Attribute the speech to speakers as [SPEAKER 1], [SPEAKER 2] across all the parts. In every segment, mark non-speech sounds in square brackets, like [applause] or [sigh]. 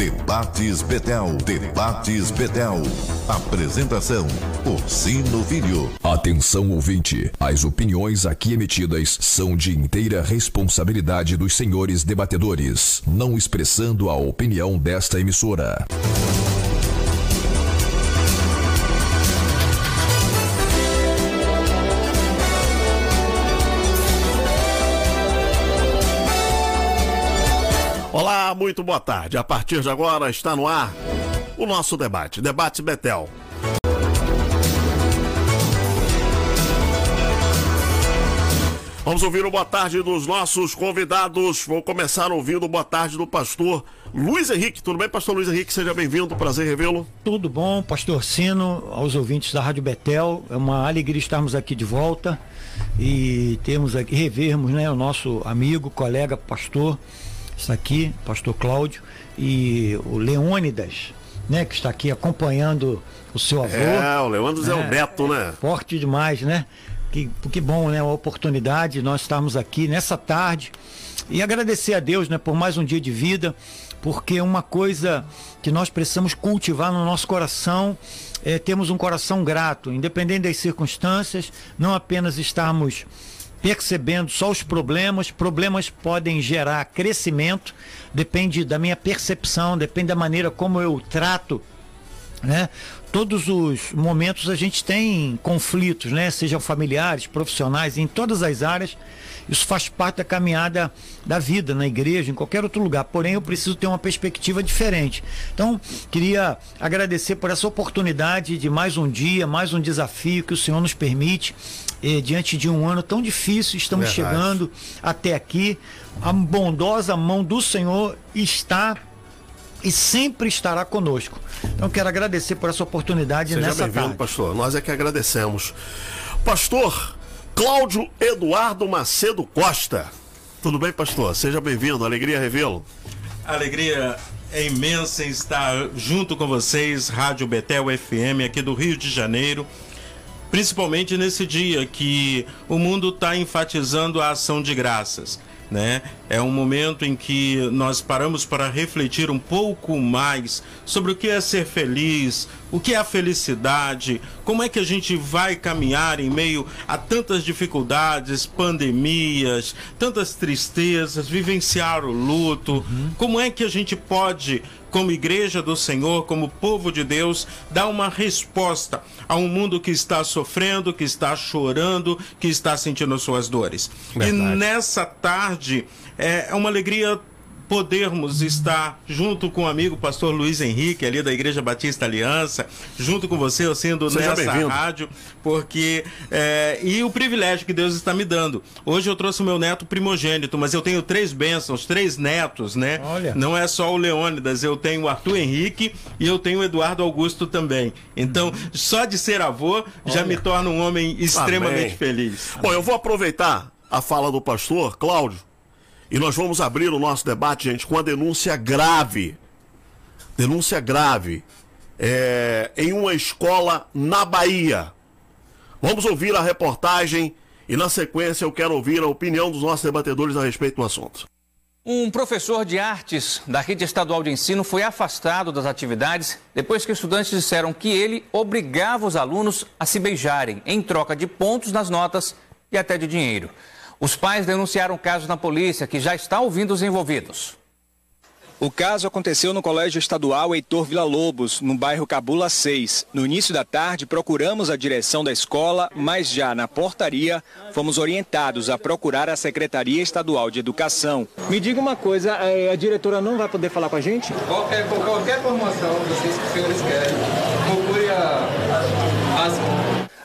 [SPEAKER 1] Debates Betel. Debates Betel. Apresentação: Orsino Filho.
[SPEAKER 2] Atenção ouvinte, as opiniões aqui emitidas são de inteira responsabilidade dos senhores debatedores, não expressando a opinião desta emissora.
[SPEAKER 3] Muito boa tarde. A partir de agora está no ar o nosso debate, Debate Betel. Vamos ouvir o boa tarde dos nossos convidados. Vou começar ouvindo boa tarde do pastor Luiz Henrique. Tudo bem, pastor Luiz Henrique? Seja bem-vindo. Prazer revê-lo.
[SPEAKER 4] Tudo bom, pastor Sino, aos ouvintes da Rádio Betel. É uma alegria estarmos aqui de volta e temos aqui, revermos né, o nosso amigo, colega, pastor, está aqui, pastor Cláudio, e o Leônidas, né, que está aqui acompanhando o seu avô.
[SPEAKER 3] É, o Leônidas é, é o neto, né?
[SPEAKER 4] Forte demais, né? Que, que bom, né? A oportunidade, nós estarmos aqui nessa tarde e agradecer a Deus, né, por mais um dia de vida, porque uma coisa que nós precisamos cultivar no nosso coração é termos um coração grato, independente das circunstâncias, não apenas estarmos percebendo só os problemas, problemas podem gerar crescimento, depende da minha percepção, depende da maneira como eu trato né? Todos os momentos a gente tem conflitos, né? Sejam familiares, profissionais, em todas as áreas. Isso faz parte da caminhada da vida na igreja, em qualquer outro lugar. Porém, eu preciso ter uma perspectiva diferente. Então, queria agradecer por essa oportunidade de mais um dia, mais um desafio que o Senhor nos permite. Eh, diante de um ano tão difícil, estamos Verdade. chegando até aqui. A bondosa mão do Senhor está e sempre estará conosco. Então quero agradecer por essa oportunidade
[SPEAKER 3] Seja
[SPEAKER 4] nessa
[SPEAKER 3] tarde. pastor. Nós é que agradecemos. Pastor Cláudio Eduardo Macedo Costa. Tudo bem, pastor? Seja bem-vindo. Alegria revê-lo.
[SPEAKER 5] Alegria é imensa estar junto com vocês, Rádio Betel FM, aqui do Rio de Janeiro. Principalmente nesse dia que o mundo está enfatizando a ação de graças né? É um momento em que nós paramos para refletir um pouco mais sobre o que é ser feliz, o que é a felicidade, como é que a gente vai caminhar em meio a tantas dificuldades, pandemias, tantas tristezas, vivenciar o luto, uhum. como é que a gente pode como igreja do Senhor, como povo de Deus, dar uma resposta a um mundo que está sofrendo, que está chorando, que está sentindo suas dores. Verdade. E nessa tarde é uma alegria podermos estar junto com o amigo pastor Luiz Henrique, ali da Igreja Batista Aliança, junto com você, eu sendo Seja nessa rádio, porque. É, e o privilégio que Deus está me dando. Hoje eu trouxe o meu neto primogênito, mas eu tenho três bênçãos, três netos, né? Olha. Não é só o Leônidas, eu tenho o Arthur Henrique e eu tenho o Eduardo Augusto também. Então, uhum. só de ser avô Olha. já me torna um homem extremamente Amém. feliz.
[SPEAKER 3] Bom, eu vou aproveitar a fala do pastor Cláudio e nós vamos abrir o nosso debate, gente, com a denúncia grave. Denúncia grave. É, em uma escola na Bahia. Vamos ouvir a reportagem e, na sequência, eu quero ouvir a opinião dos nossos debatedores a respeito do assunto.
[SPEAKER 6] Um professor de artes da rede estadual de ensino foi afastado das atividades depois que estudantes disseram que ele obrigava os alunos a se beijarem em troca de pontos nas notas e até de dinheiro. Os pais denunciaram o caso na polícia, que já está ouvindo os envolvidos.
[SPEAKER 7] O caso aconteceu no Colégio Estadual Heitor Vila Lobos, no bairro Cabula 6. No início da tarde, procuramos a direção da escola, mas já na portaria, fomos orientados a procurar a Secretaria Estadual de Educação.
[SPEAKER 8] Me diga uma coisa, a diretora não vai poder falar com a gente?
[SPEAKER 9] Qualquer, qualquer formação vocês que os senhores querem,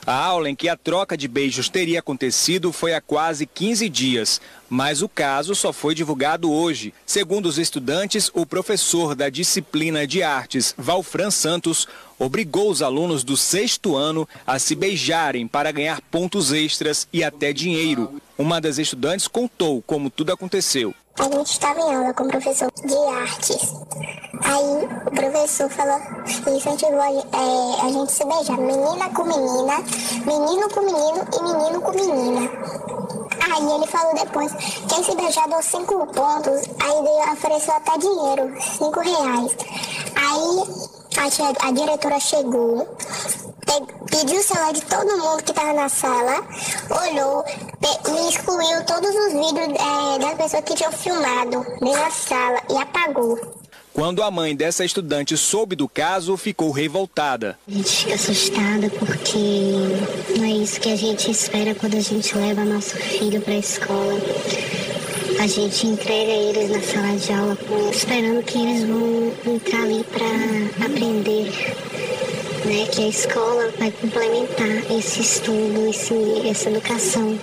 [SPEAKER 9] a
[SPEAKER 7] aula em que a troca de beijos teria acontecido foi há quase 15 dias, mas o caso só foi divulgado hoje. Segundo os estudantes, o professor da disciplina de artes, Valfran Santos, obrigou os alunos do sexto ano a se beijarem para ganhar pontos extras e até dinheiro. Uma das estudantes contou como tudo aconteceu.
[SPEAKER 10] A gente estava em aula com o professor de artes. Aí o professor falou, incentivou a, é, a gente se beijar, menina com menina, menino com menino e menino com menina. Aí ele falou depois, quem se beijar deu cinco pontos, aí ele ofereceu até dinheiro, cinco reais. Aí a, a diretora chegou, pediu o celular de todo mundo que estava na sala, olhou e excluiu todos os vídeos é, das pessoas que tinham filmado dentro da sala e apagou.
[SPEAKER 7] Quando a mãe dessa estudante soube do caso, ficou revoltada.
[SPEAKER 10] A gente fica assustada porque não é isso que a gente espera quando a gente leva nosso filho para a escola. A gente entrega eles na sala de aula esperando que eles vão entrar ali para aprender né, que a escola vai complementar esse estudo, esse, essa educação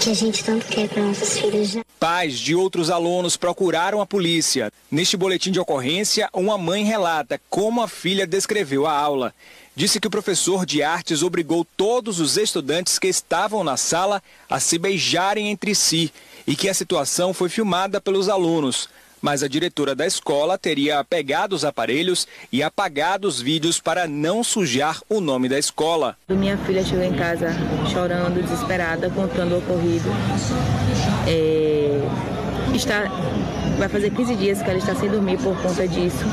[SPEAKER 10] que a gente tanto quer para nossos filhos.
[SPEAKER 7] Pais de outros alunos procuraram a polícia. Neste boletim de ocorrência, uma mãe relata como a filha descreveu a aula. Disse que o professor de artes obrigou todos os estudantes que estavam na sala a se beijarem entre si e que a situação foi filmada pelos alunos mas a diretora da escola teria pegado os aparelhos e apagado os vídeos para não sujar o nome da escola.
[SPEAKER 11] Minha filha chegou em casa chorando, desesperada, contando o ocorrido. É, está, vai fazer 15 dias que ela está sem dormir por conta disso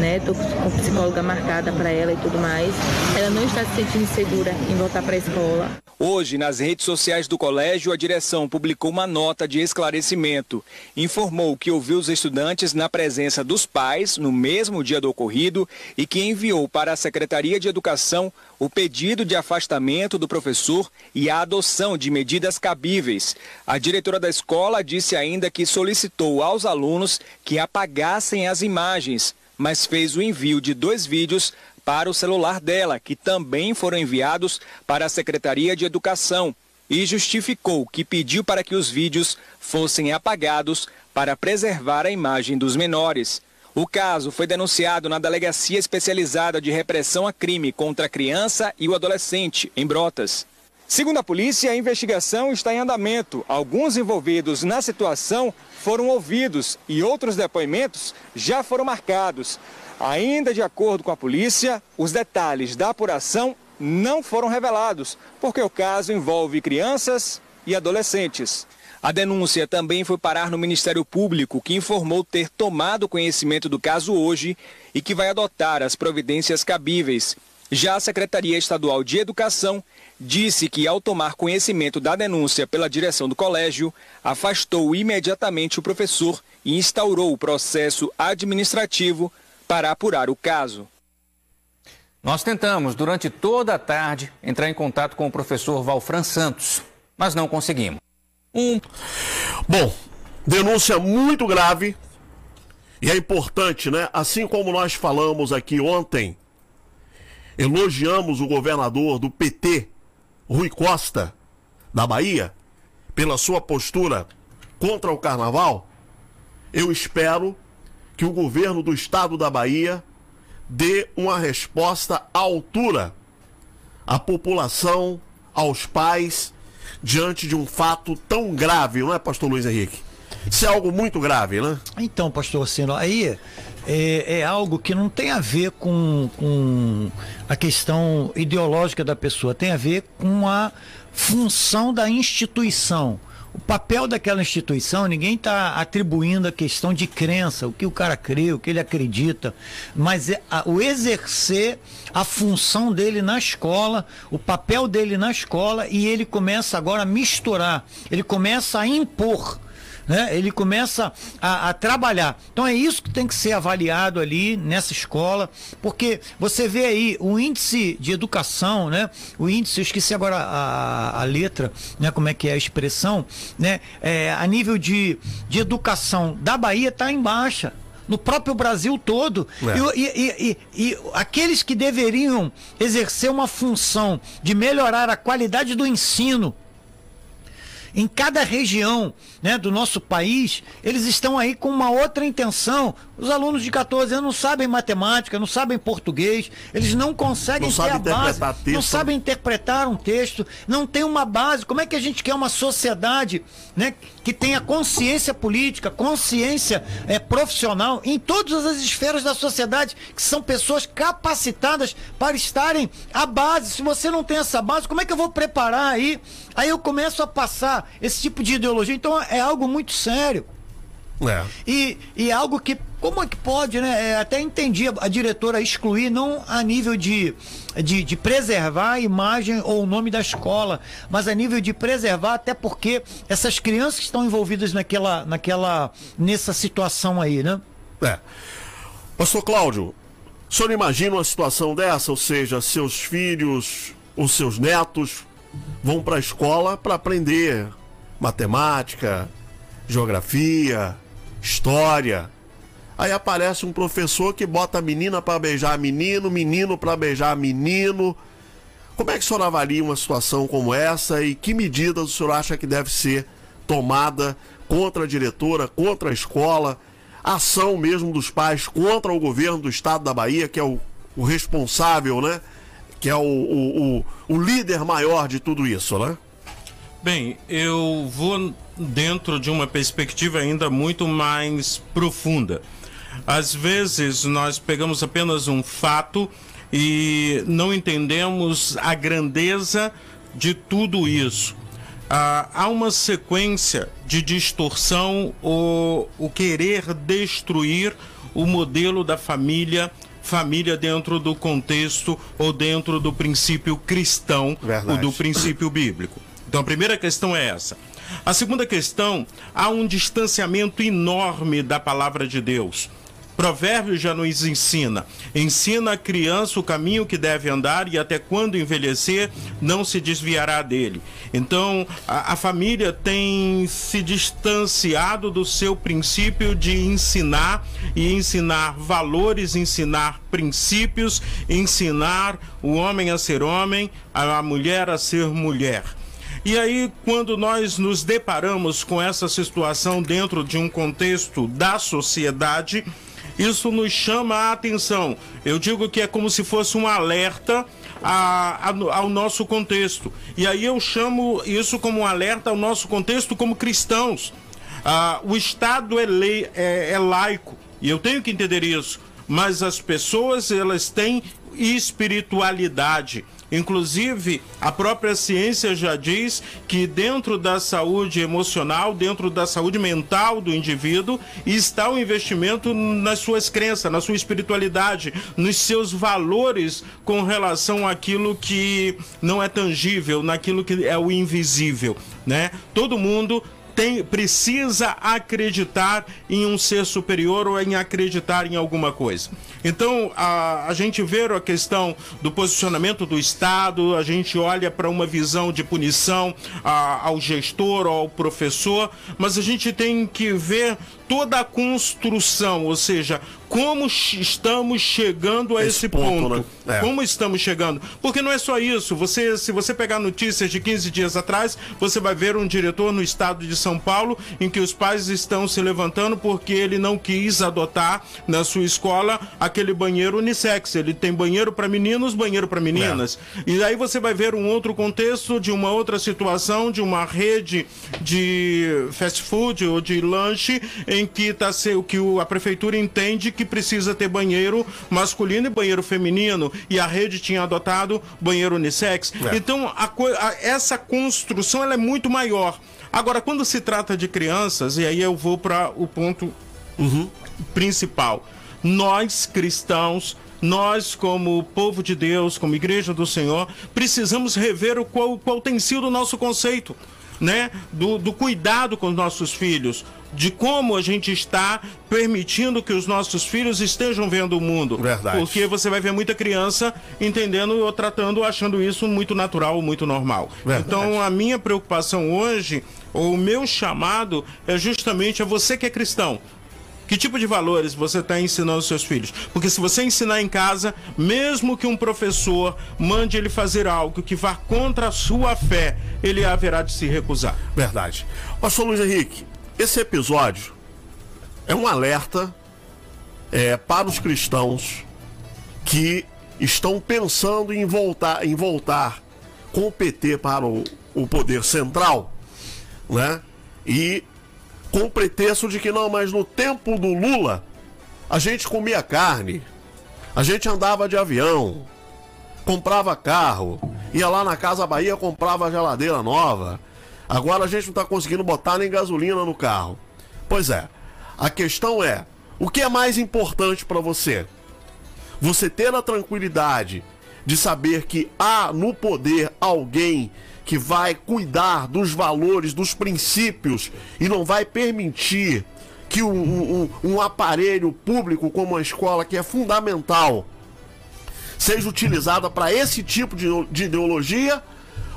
[SPEAKER 11] né? Tô com psicóloga marcada para ela e tudo mais. Ela não está se sentindo segura em voltar para a escola.
[SPEAKER 7] Hoje, nas redes sociais do colégio, a direção publicou uma nota de esclarecimento. Informou que ouviu os estudantes na presença dos pais no mesmo dia do ocorrido e que enviou para a Secretaria de Educação o pedido de afastamento do professor e a adoção de medidas cabíveis. A diretora da escola disse ainda que solicitou aos alunos que apagassem as imagens mas fez o envio de dois vídeos para o celular dela, que também foram enviados para a Secretaria de Educação, e justificou que pediu para que os vídeos fossem apagados para preservar a imagem dos menores. O caso foi denunciado na Delegacia Especializada de Repressão a Crime contra a Criança e o Adolescente, em Brotas. Segundo a polícia, a investigação está em andamento. Alguns envolvidos na situação foram ouvidos e outros depoimentos já foram marcados. Ainda de acordo com a polícia, os detalhes da apuração não foram revelados, porque o caso envolve crianças e adolescentes. A denúncia também foi parar no Ministério Público, que informou ter tomado conhecimento do caso hoje e que vai adotar as providências cabíveis. Já a Secretaria Estadual de Educação disse que, ao tomar conhecimento da denúncia pela direção do colégio, afastou imediatamente o professor e instaurou o processo administrativo para apurar o caso.
[SPEAKER 6] Nós tentamos, durante toda a tarde, entrar em contato com o professor Valfran Santos, mas não conseguimos.
[SPEAKER 3] Um... Bom, denúncia muito grave e é importante, né? Assim como nós falamos aqui ontem, elogiamos o governador do PT, Rui Costa, da Bahia, pela sua postura contra o carnaval, eu espero que o governo do estado da Bahia dê uma resposta à altura à população, aos pais, diante de um fato tão grave, não é, pastor Luiz Henrique? Isso é algo muito grave, né?
[SPEAKER 4] Então, pastor Sino, aí é, é, algo que não tem a ver com, com a questão ideológica da pessoa, tem a ver com a função da instituição. O papel daquela instituição, ninguém está atribuindo a questão de crença, o que o cara crê, o que ele acredita, mas é a, o exercer a função dele na escola, o papel dele na escola, e ele começa agora a misturar, ele começa a impor né? ele começa a, a, trabalhar. Então é isso que tem que ser avaliado ali nessa escola, porque você vê aí o índice de educação, né? o índice, eu esqueci agora a, a letra, né? como é que é a expressão, né? É, a nível de, de educação da Bahia está em baixa no próprio Brasil todo. É. E, e, e, e, aqueles que deveriam exercer uma função de melhorar a qualidade do ensino em cada região né, do nosso país, eles estão aí com uma outra intenção. Os alunos de 14 anos não sabem matemática, não sabem português, eles não conseguem não ter a base, texto. não sabem interpretar um texto, não tem uma base. Como é que a gente quer uma sociedade né, que tenha consciência política, consciência é, profissional em todas as esferas da sociedade, que são pessoas capacitadas para estarem à base. Se você não tem essa base, como é que eu vou preparar aí? Aí eu começo a passar esse tipo de ideologia. Então é algo muito sério.
[SPEAKER 3] É.
[SPEAKER 4] E, e algo que, como é que pode, né? É, até entendi a, a, diretora excluir, não a nível de, de, de, preservar a imagem ou o nome da escola, mas a nível de preservar, até porque essas crianças que estão envolvidas naquela, naquela, nessa situação aí, né?
[SPEAKER 3] É. Pastor Cláudio, o senhor imagina uma situação dessa? Ou seja, seus filhos, os seus netos vão para a escola para aprender matemática, geografia, história. Aí aparece um professor que bota a menina para beijar menino, menino para beijar menino. Como é que o senhor avalia uma situação como essa e que medidas o senhor acha que deve ser tomada contra a diretora, contra a escola, ação mesmo dos pais contra o governo do estado da Bahia, que é o, o responsável, né? Que é o, o, o, o líder maior de tudo isso, né?
[SPEAKER 5] Bem, eu vou dentro de uma perspectiva ainda muito mais profunda. Às vezes nós pegamos apenas um fato e não entendemos a grandeza de tudo isso. Ah, há uma sequência de distorção ou o querer destruir o modelo da família família dentro do contexto ou dentro do princípio cristão Verdade. ou do princípio bíblico. Então a primeira questão é essa. A segunda questão, há um distanciamento enorme da palavra de Deus. Provérbios já nos ensina. Ensina a criança o caminho que deve andar e até quando envelhecer não se desviará dele. Então, a, a, família tem se distanciado do seu princípio de ensinar e ensinar valores, ensinar princípios, ensinar o homem a ser homem, a, a mulher a ser mulher. E aí, quando nós nos deparamos com essa situação dentro de um contexto da sociedade, isso nos chama a atenção. Eu digo que é como se fosse um alerta a, a, ao nosso contexto. E aí eu chamo isso como um alerta ao nosso contexto como cristãos. Ah, o Estado é, lei, é, é laico, e eu tenho que entender isso. Mas as pessoas, elas têm espiritualidade. Inclusive, a própria ciência já diz que dentro da saúde emocional, dentro da saúde mental do indivíduo, está o investimento nas suas crenças, na sua espiritualidade, nos seus valores com relação àquilo que não é tangível, naquilo que é o invisível, né? Todo mundo tem, precisa acreditar em um ser superior ou em acreditar em alguma coisa. Então, a, a gente vê a questão do posicionamento do Estado, a gente olha para uma visão de punição a, ao gestor, ao professor, mas a gente tem que ver toda a construção, ou seja, como estamos chegando a esse, esse ponto. ponto. Né? É. Como estamos chegando? Porque não é só isso. Você, se você pegar notícias de 15 dias atrás, você vai ver um diretor no estado de São Paulo em que os pais estão se levantando porque ele não quis adotar na sua escola aquele banheiro unissex. Ele tem banheiro para meninos, banheiro para meninas. É. E aí você vai ver um outro contexto de uma outra situação de uma rede de fast food ou de lanche em que tá que a prefeitura entende que precisa ter banheiro masculino e banheiro feminino e a rede tinha adotado banheiro unissex. É. Então a, a, essa construção ela é muito maior. Agora quando se trata de crianças e aí eu vou para o ponto uhum. principal, nós cristãos nós, como povo de Deus, como igreja do Senhor, precisamos rever o qual, qual tem sido o nosso conceito né, do, do cuidado com os nossos filhos, de como a gente está permitindo que os nossos filhos estejam vendo o mundo.
[SPEAKER 3] Verdade.
[SPEAKER 5] Porque você vai ver muita criança entendendo ou tratando, achando isso muito natural, muito normal. Verdade. Então, a minha preocupação hoje, ou o meu chamado, é justamente a você que é cristão. Que tipo de valores você está ensinando aos seus filhos? Porque se você ensinar em casa, mesmo que um professor mande ele fazer algo que vá contra a sua fé, ele haverá de se recusar.
[SPEAKER 3] Verdade. Pastor Luiz Henrique, esse episódio é um alerta é, para os cristãos que estão pensando em voltar, em voltar com o PT para o, o poder central, né? E com o pretexto de que não, mas no tempo do Lula a gente comia carne, a gente andava de avião, comprava carro, ia lá na Casa Bahia comprava geladeira nova, Agora a gente não está conseguindo botar nem gasolina no carro. Pois é. A questão é: o que é mais importante para você? Você ter a tranquilidade de saber que há no poder alguém que vai cuidar dos valores, dos princípios e não vai permitir que um, um, um aparelho público como a escola, que é fundamental, seja utilizada para esse tipo de, de ideologia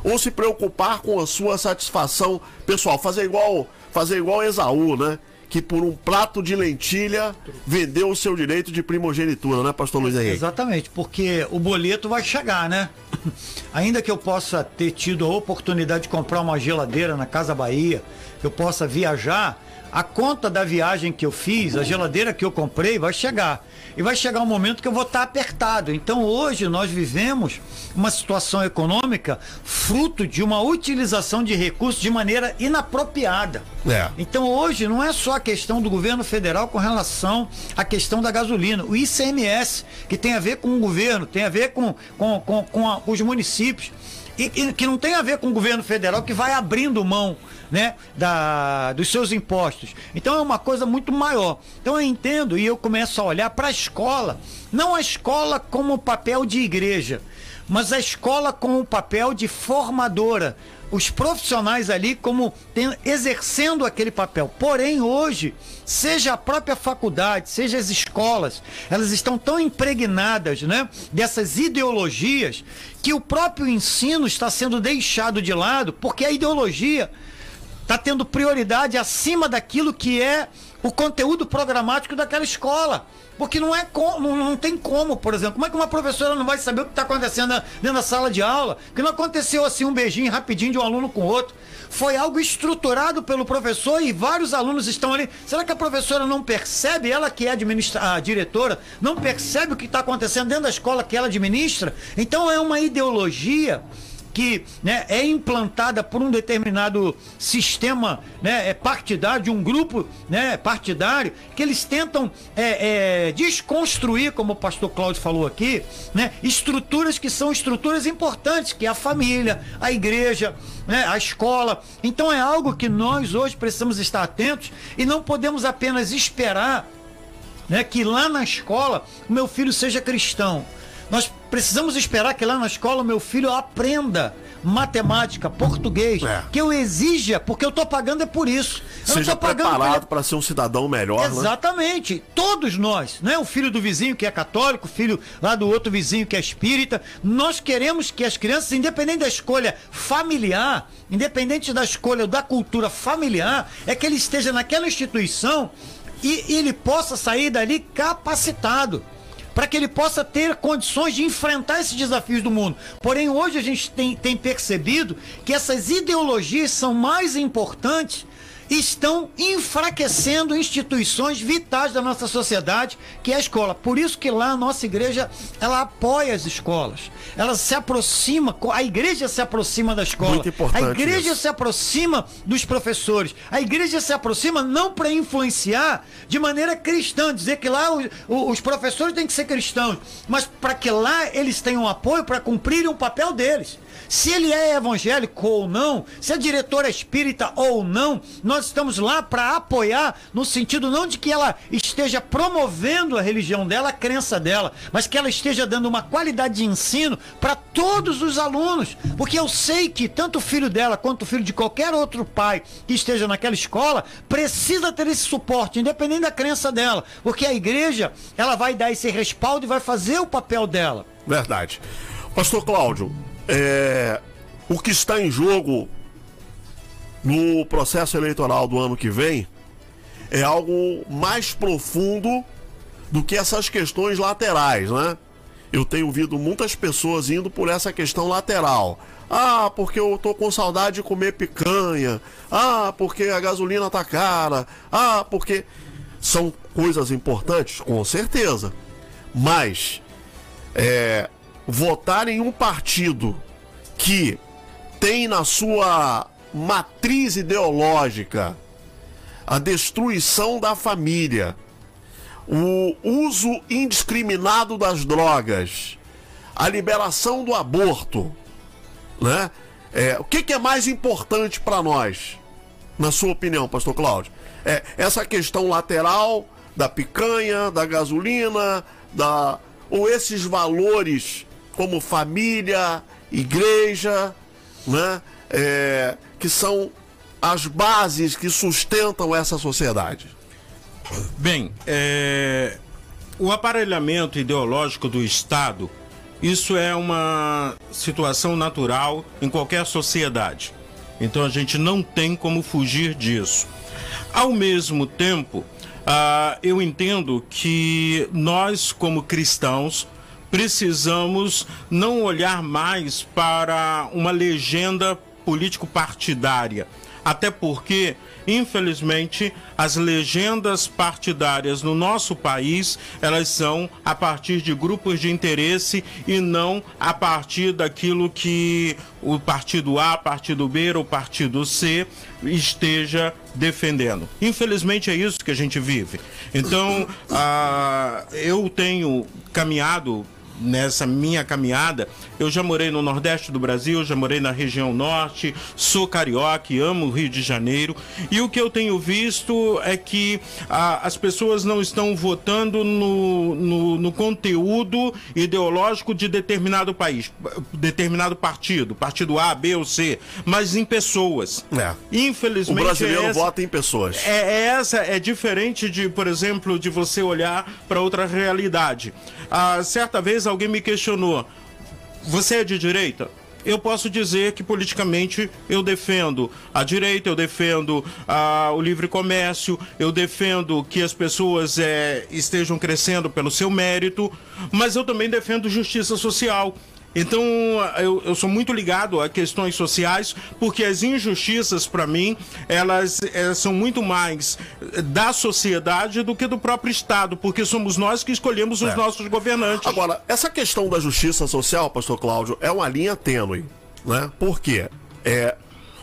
[SPEAKER 3] ou se preocupar com a sua satisfação pessoal, fazer igual, fazer igual Esaú, né? Que por um prato de lentilha vendeu o seu direito de primogenitura, né, pastor Luiz Henrique?
[SPEAKER 4] Exatamente, porque o boleto vai chegar, né? [coughs] Ainda que eu possa ter tido a oportunidade de comprar uma geladeira na Casa Bahia, que eu possa viajar, a conta da viagem que eu fiz, a geladeira que eu comprei, vai chegar. E vai chegar um momento que eu vou estar apertado. Então hoje nós vivemos uma situação econômica fruto de uma utilização de recursos de maneira inapropriada.
[SPEAKER 3] É.
[SPEAKER 4] Então hoje não é só a questão do governo federal com relação à questão da gasolina. O ICMS, que tem a ver com o governo, tem a ver com, com, com, com a, os municípios. E, e, que não tem a ver com o governo federal que vai abrindo mão né, da, dos seus impostos. Então é uma coisa muito maior. Então eu entendo e eu começo a olhar para a escola, não a escola como papel de igreja, mas a escola com o papel de formadora, os profissionais ali como tem, exercendo aquele papel. Porém, hoje, seja a própria faculdade, seja as escolas, elas estão tão impregnadas né, dessas ideologias que o próprio ensino está sendo deixado de lado, porque a ideologia está tendo prioridade acima daquilo que é o conteúdo programático daquela escola. Porque não é com, não, não, tem como, por exemplo. Como é que uma professora não vai saber o que está acontecendo dentro da sala de aula? Que não aconteceu assim um beijinho rapidinho de um aluno com o outro. Foi algo estruturado pelo professor e vários alunos estão ali. Será que a professora não percebe, ela que é administra a diretora, não percebe o que está acontecendo dentro da escola que ela administra? Então é uma ideologia que né, é implantada por um determinado sistema né, é partidário, de um grupo né, partidário, que eles tentam é, é, desconstruir, como o pastor Cláudio falou aqui, né, estruturas que são estruturas importantes, que é a família, a igreja, né, a escola. Então é algo que nós hoje precisamos estar atentos e não podemos apenas esperar né, que lá na escola o meu filho seja cristão. Nós precisamos esperar que lá na escola meu filho aprenda matemática, português, é. que eu exija, porque eu estou pagando é por isso. Eu
[SPEAKER 3] Seja preparado para ser um cidadão melhor.
[SPEAKER 4] Né? Exatamente. Né? Todos nós, não é o filho do vizinho que é católico, o filho lá do outro vizinho que é espírita. Nós queremos que as crianças, independente da escolha familiar, independente da escolha da cultura familiar, é que ele esteja naquela instituição e ele possa sair dali capacitado para que ele possa ter condições de enfrentar esses desafios do mundo. Porém, hoje a gente tem, tem percebido que essas ideologias são mais importantes estão enfraquecendo instituições vitais da nossa sociedade, que é a escola. Por isso que lá a nossa igreja, ela apoia as escolas. Ela se aproxima, a igreja se aproxima da escola.
[SPEAKER 3] Muito importante
[SPEAKER 4] a igreja
[SPEAKER 3] isso.
[SPEAKER 4] se aproxima dos professores. A igreja se aproxima não para influenciar de maneira cristã, dizer que lá os, os professores têm que ser cristãos, mas para que lá eles tenham apoio para cumprirem o papel deles. Se ele é evangélico ou não, se a diretora é espírita ou não, nós estamos lá para apoiar, no sentido não de que ela esteja promovendo a religião dela, a crença dela, mas que ela esteja dando uma qualidade de ensino para todos os alunos. Porque eu sei que tanto o filho dela quanto o filho de qualquer outro pai que esteja naquela escola precisa ter esse suporte, independente da crença dela. Porque a igreja, ela vai dar esse respaldo e vai fazer o papel dela.
[SPEAKER 3] Verdade. Pastor Cláudio, é, o que está em jogo no processo eleitoral do ano que vem é algo mais profundo do que essas questões laterais, né? Eu tenho ouvido muitas pessoas indo por essa questão lateral. Ah, porque eu tô com saudade de comer picanha. Ah, porque a gasolina tá cara. Ah, porque são coisas importantes, com certeza. Mas é, votar em um partido que tem na sua matriz ideológica a destruição da família, o uso indiscriminado das drogas, a liberação do aborto, né? É, o que, que é mais importante para nós, na sua opinião, Pastor Cláudio? É essa questão lateral da picanha, da gasolina, da ou esses valores como família, igreja, né? É, que são as bases que sustentam essa sociedade.
[SPEAKER 5] Bem, é, o aparelhamento ideológico do Estado, isso é uma situação natural em qualquer sociedade. Então a gente não tem como fugir disso. Ao mesmo tempo, uh, eu entendo que nós, como cristãos, precisamos não olhar mais para uma legenda político-partidária até porque, infelizmente, as legendas partidárias no nosso país, elas são a partir de grupos de interesse e não a partir daquilo que o partido A, partido B ou partido C esteja defendendo. Infelizmente é isso que a gente vive. Então, ah, eu tenho caminhado nessa minha caminhada, eu já morei no Nordeste do Brasil, já morei na região Norte, sou carioca, amo o Rio de Janeiro, e o que eu tenho visto é que ah, as pessoas não estão votando no, no, no, conteúdo ideológico de determinado país, determinado partido, partido A, B ou C, mas em pessoas.
[SPEAKER 3] É.
[SPEAKER 5] Infelizmente.
[SPEAKER 3] O brasileiro
[SPEAKER 5] é essa,
[SPEAKER 3] vota em pessoas.
[SPEAKER 5] É, é, essa, é diferente de, por exemplo, de você olhar para outra realidade. Ah, certa vez alguém me questionou: você é de direita? eu posso dizer que politicamente eu defendo a direita, eu defendo ah, o livre comércio, eu defendo que as pessoas é, estejam crescendo pelo seu mérito, mas eu também defendo justiça social. Então, eu, eu sou muito ligado a questões sociais, porque as injustiças, para mim, elas, elas, são muito mais da sociedade do que do próprio Estado, porque somos nós que escolhemos os é. nossos governantes.
[SPEAKER 3] Agora, essa questão da justiça social, pastor Cláudio, é uma linha tênue, né? Por quê? É,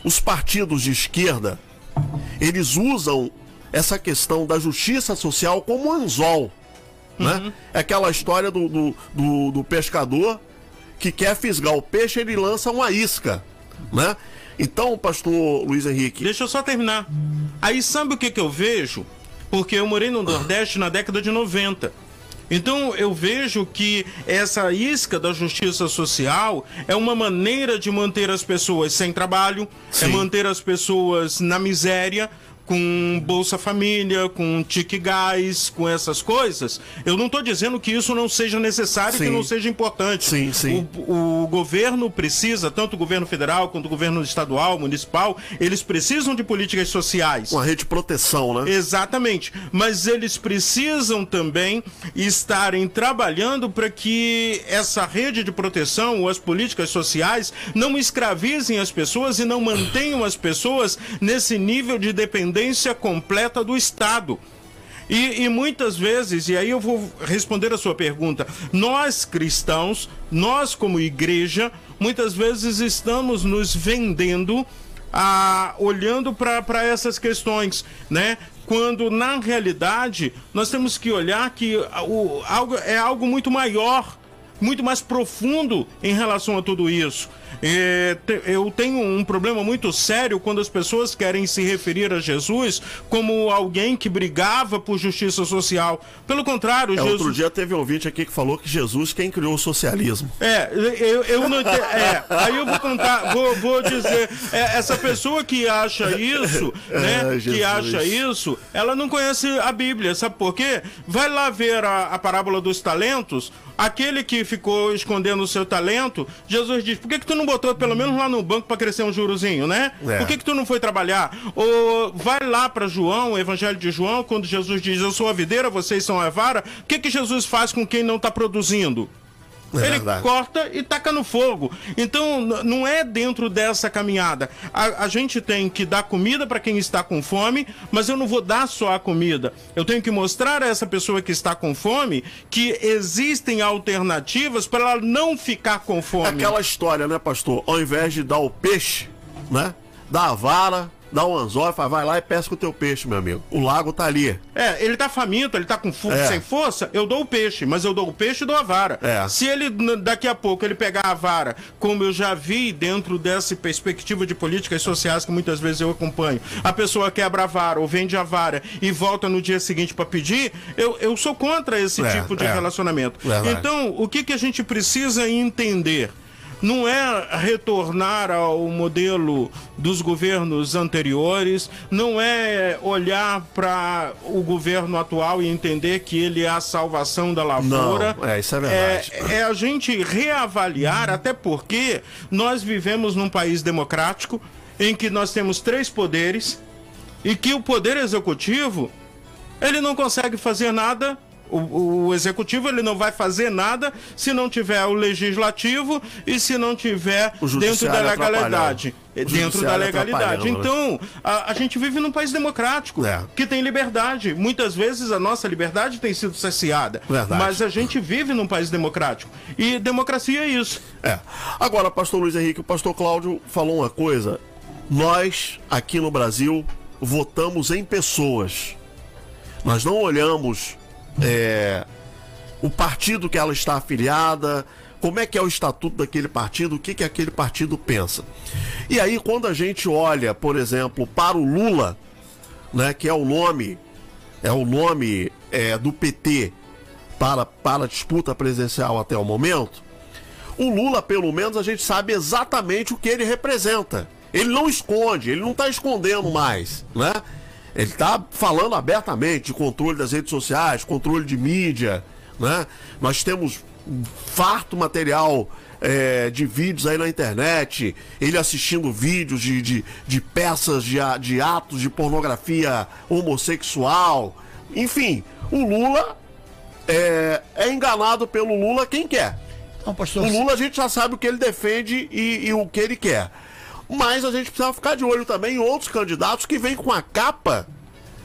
[SPEAKER 3] os partidos de esquerda, eles usam essa questão da justiça social como anzol, né? Uhum. É aquela história do, do, do, do pescador que quer fisgar o peixe, ele lança uma isca, né? Então, pastor Luiz Henrique.
[SPEAKER 5] Deixa eu só terminar. Aí sabe o que, que eu vejo? Porque eu morei no Nordeste na década de 90. Então eu vejo que essa isca da justiça social é uma maneira de manter as pessoas sem trabalho, é Sim. é manter as pessoas na miséria, com Bolsa Família, com Tique Gás, com essas coisas, eu não estou dizendo que isso não seja necessário, sim. que não seja importante.
[SPEAKER 3] Sim, sim.
[SPEAKER 5] O, o, governo precisa, tanto o governo federal quanto o governo estadual, municipal, eles precisam de políticas sociais.
[SPEAKER 3] Uma rede de proteção, né?
[SPEAKER 5] Exatamente. Mas eles precisam também estarem trabalhando para que essa rede de proteção ou as políticas sociais não escravizem as pessoas e não mantenham as pessoas nesse nível de dependência dependência completa do Estado. E, e, muitas vezes, e aí eu vou responder a sua pergunta, nós cristãos, nós como igreja, muitas vezes estamos nos vendendo, ah, olhando para essas questões, né? Quando na realidade nós temos que olhar que o, algo, é algo muito maior, muito mais profundo em relação a tudo isso. Eu tenho um problema muito sério quando as pessoas querem se referir a Jesus como alguém que brigava por justiça social. Pelo contrário,
[SPEAKER 3] é,
[SPEAKER 5] Jesus...
[SPEAKER 3] Outro dia teve um ouvinte aqui que falou que Jesus quem criou o socialismo.
[SPEAKER 5] É, eu, eu não entendo. É, aí eu vou contar, vou, vou dizer, é, essa pessoa que acha isso, [laughs] é, né, que acha isso, ela não conhece a Bíblia, sabe por quê? Vai lá ver a, a parábola dos talentos, aquele que ficou escondendo o seu talento, Jesus diz, por que que tu não não botou pelo menos lá no banco para crescer um jurozinho, né? É. Por que, que tu não foi trabalhar? Ou vai lá para João, o Evangelho de João, quando Jesus diz: Eu sou a videira, vocês são a vara. O que, que Jesus faz com quem não está produzindo? É ele verdade. corta e taca no fogo. Então, não é dentro dessa caminhada. A, a gente tem que dar comida para quem está com fome, mas eu não vou dar só a comida. Eu tenho que mostrar a essa pessoa que está com fome que existem alternativas para ela não ficar com fome. É
[SPEAKER 3] aquela história, né, pastor? Ao invés de dar o peixe, né? Dá a vara, dá um anzol e fala, vai lá e pesca o teu peixe, meu amigo. O lago tá ali.
[SPEAKER 5] É, ele tá faminto, ele tá com fo-
[SPEAKER 3] É.
[SPEAKER 5] sem força, eu dou o peixe, mas eu dou o peixe e dou a vara.
[SPEAKER 3] É.
[SPEAKER 5] Se ele, daqui a pouco, ele pegar a vara, como eu já vi dentro dessa perspectiva de políticas sociais que muitas vezes eu acompanho, a pessoa quebra a vara ou vende a vara e volta no dia seguinte para pedir, eu, eu sou contra esse
[SPEAKER 3] É,
[SPEAKER 5] tipo de
[SPEAKER 3] é.
[SPEAKER 5] relacionamento. Então, o que, que a gente precisa entender? Não é retornar ao modelo dos governos anteriores, não é olhar para o governo atual e entender que ele é a salvação da lavoura.
[SPEAKER 3] Não, é, isso é verdade.
[SPEAKER 5] É, é a gente reavaliar, até porque nós vivemos num país democrático em que nós temos três poderes e que o poder executivo ele não consegue fazer nada. O, o executivo ele não vai fazer nada se não tiver o legislativo e se não tiver dentro da legalidade.
[SPEAKER 3] O
[SPEAKER 5] Dentro da legalidade.
[SPEAKER 3] né?
[SPEAKER 5] Então, a, a gente vive num país democrático
[SPEAKER 3] É.
[SPEAKER 5] que tem liberdade. Muitas vezes a nossa liberdade tem sido cerceada.
[SPEAKER 3] Verdade.
[SPEAKER 5] Mas a gente vive num país democrático. E democracia é isso.
[SPEAKER 3] É. Agora, pastor Luiz Henrique, o pastor Cláudio falou uma coisa. Nós, aqui no Brasil, votamos em pessoas. Nós não olhamos é, o partido que ela está afiliada, como é que é o estatuto daquele partido, o que, que aquele partido pensa. E aí, quando a gente olha, por exemplo, para o Lula, né, que é o nome, é o nome é, do PT para, para a disputa presidencial até o momento, o Lula, pelo menos, a gente sabe exatamente o que ele representa. Ele não esconde, ele não está escondendo mais, né? Ele está falando abertamente de controle das redes sociais, controle de mídia, né? Nós temos um farto material é, de vídeos aí na internet, ele assistindo vídeos de, de, de peças de, de atos de pornografia homossexual. Enfim, o Lula é, é enganado pelo Lula quem quer.
[SPEAKER 4] Então, pastor,
[SPEAKER 3] O Lula a gente já sabe o que ele defende e, e o que ele quer. Mas a gente precisa ficar de olho também em outros candidatos que vêm com a capa,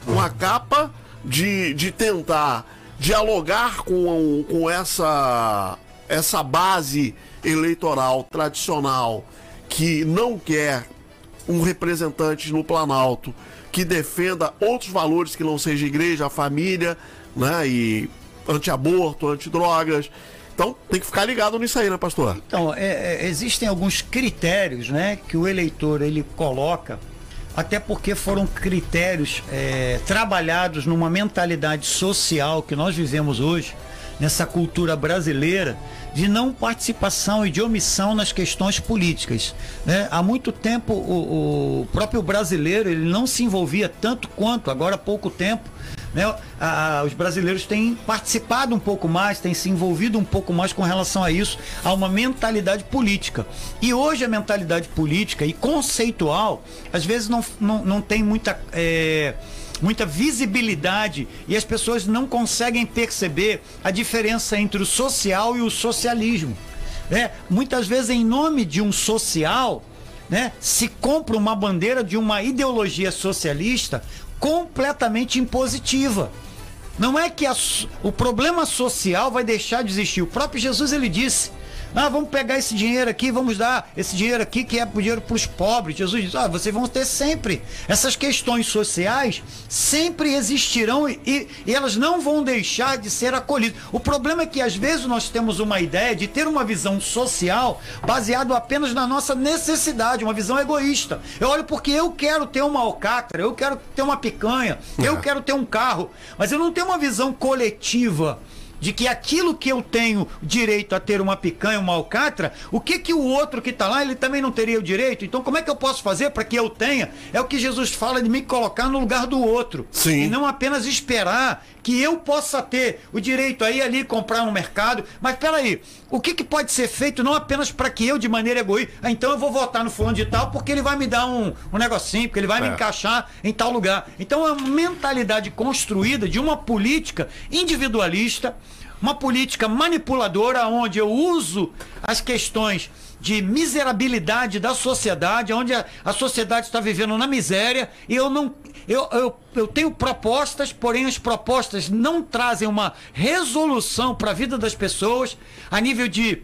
[SPEAKER 3] com a capa de, de tentar dialogar com, com essa, essa base eleitoral tradicional que não quer um representante no Planalto que defenda outros valores que não seja igreja, família, né? E anti-aborto, anti-drogas. Então tem que ficar ligado nisso aí, né, pastor?
[SPEAKER 4] Então, é, é, existem alguns critérios né, que o eleitor ele coloca, até porque foram critérios é, trabalhados numa mentalidade social que nós vivemos hoje, nessa cultura brasileira, de não participação e de omissão nas questões políticas. né? Há muito tempo o, o próprio brasileiro ele não se envolvia tanto quanto, agora há pouco tempo, né? A- os brasileiros têm participado um pouco mais, têm se envolvido um pouco mais com relação a isso, a uma mentalidade política. E hoje a mentalidade política e conceitual, às vezes não, não, não tem muita. é, muita visibilidade e as pessoas não conseguem perceber a diferença entre o social e o socialismo. né? Muitas vezes, em nome de um social, né, se compra uma bandeira de uma ideologia socialista completamente impositiva. Não é que a o problema social vai deixar de existir. O próprio Jesus ele disse: ah, vamos pegar esse dinheiro aqui, vamos dar esse dinheiro aqui que é dinheiro para os pobres. Jesus diz: ah, vocês vão ter sempre. Essas questões sociais sempre existirão e, e- elas não vão deixar de ser acolhidas. O problema é que às vezes nós temos uma ideia de ter uma visão social baseado apenas na nossa necessidade, uma visão egoísta. Eu olho porque eu quero ter uma alcatra, eu quero ter uma picanha, eu quero ter um carro, mas eu não tenho uma visão coletiva de que aquilo que eu tenho direito a ter uma picanha, uma alcatra, o que que o outro que está lá, ele também não teria o direito? Então como é que eu posso fazer para que eu tenha? É o que Jesus fala de me colocar no lugar do outro.
[SPEAKER 3] Sim.
[SPEAKER 4] E não apenas esperar que eu possa ter o direito aí ali comprar no mercado. Mas peraí, o que, que pode ser feito não apenas para que eu, de maneira egoísta, ah, então eu vou votar no fulano de tal porque ele vai me dar um, um negocinho, porque ele vai me
[SPEAKER 3] É.
[SPEAKER 4] encaixar em tal lugar. Então é uma mentalidade construída de uma política individualista, uma política manipuladora, onde eu uso as questões de miserabilidade da sociedade, onde a, a sociedade está vivendo na miséria, e eu não. Eu, eu, eu tenho propostas, porém as propostas não trazem uma resolução para a vida das pessoas a nível de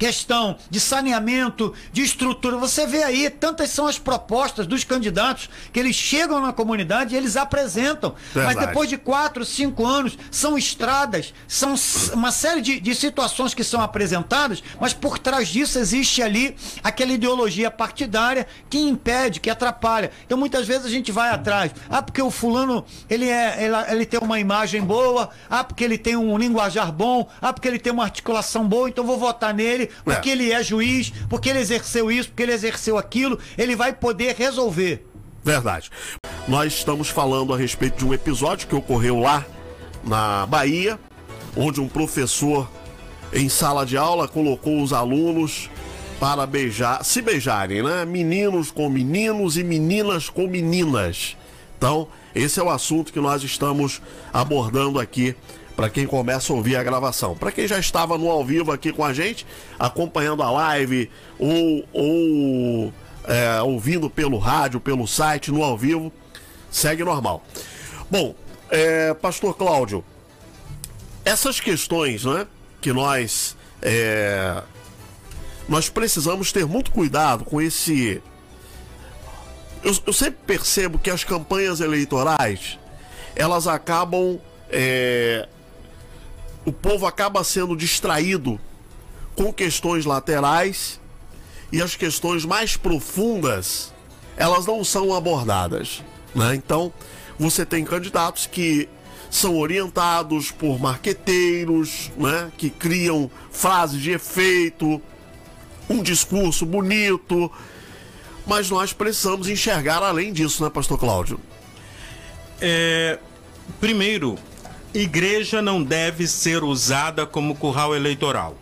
[SPEAKER 4] questão de saneamento, de estrutura. Você vê aí, tantas são as propostas dos candidatos que eles chegam na comunidade e eles apresentam.
[SPEAKER 3] Verdade.
[SPEAKER 4] Mas depois de quatro, cinco anos, são estradas, são uma série de, de situações que são apresentadas, mas por trás disso existe ali aquela ideologia partidária que impede, que atrapalha. Então muitas vezes a gente vai atrás. Ah, porque o fulano ele, é, ele, ele tem uma imagem boa, ah, porque ele tem um linguajar bom, ah, porque ele tem uma articulação boa, então vou votar nele, porque
[SPEAKER 3] É.
[SPEAKER 4] ele é juiz, porque ele exerceu isso, porque ele exerceu aquilo, ele vai poder resolver.
[SPEAKER 3] Verdade. Nós estamos falando a respeito de um episódio que ocorreu lá na Bahia, onde um professor em sala de aula colocou os alunos para beijar, se beijarem, né? Meninos com meninos e meninas com meninas. Então, esse é o assunto que nós estamos abordando aqui para quem começa a ouvir a gravação. Para quem já estava no ao vivo aqui com a gente, acompanhando a live ou, ou é, ouvindo pelo rádio, pelo site, no ao vivo, segue normal. Bom, é, Pastor Cláudio, essas questões, né, que nós é, nós precisamos ter muito cuidado com esse. Eu, eu sempre percebo que as campanhas eleitorais elas acabam é, o povo acaba sendo distraído com questões laterais e as questões mais profundas elas não são abordadas, né? Então você tem candidatos que são orientados por marqueteiros, né? Que criam frases de efeito, um discurso bonito, mas nós precisamos enxergar além disso, né, Pastor Cláudio?
[SPEAKER 5] É, primeiro, igreja não deve ser usada como curral eleitoral.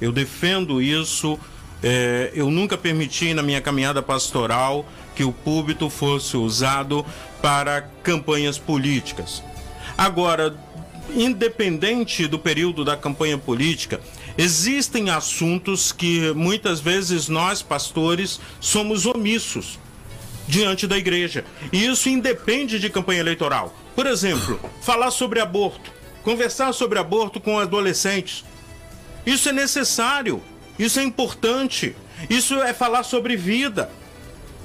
[SPEAKER 5] Eu defendo isso. é, eu nunca permiti na minha caminhada pastoral que o púlpito fosse usado para campanhas políticas. Agora, independente do período da campanha política, existem assuntos que muitas vezes nós, pastores, somos omissos diante da igreja. E isso independe de campanha eleitoral. Por exemplo, falar sobre aborto, conversar sobre aborto com adolescentes. Isso é necessário, isso é importante, isso é falar sobre vida,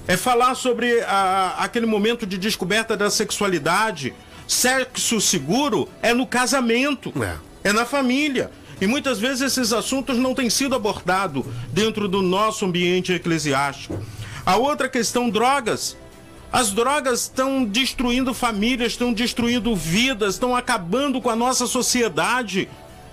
[SPEAKER 5] é falar sobre a- aquele momento de descoberta da sexualidade. Sexo seguro é no casamento, é na família. E muitas vezes esses assuntos não têm sido abordados dentro do nosso ambiente eclesiástico. A outra questão, drogas. As drogas estão destruindo famílias, estão destruindo vidas, estão acabando com a nossa sociedade.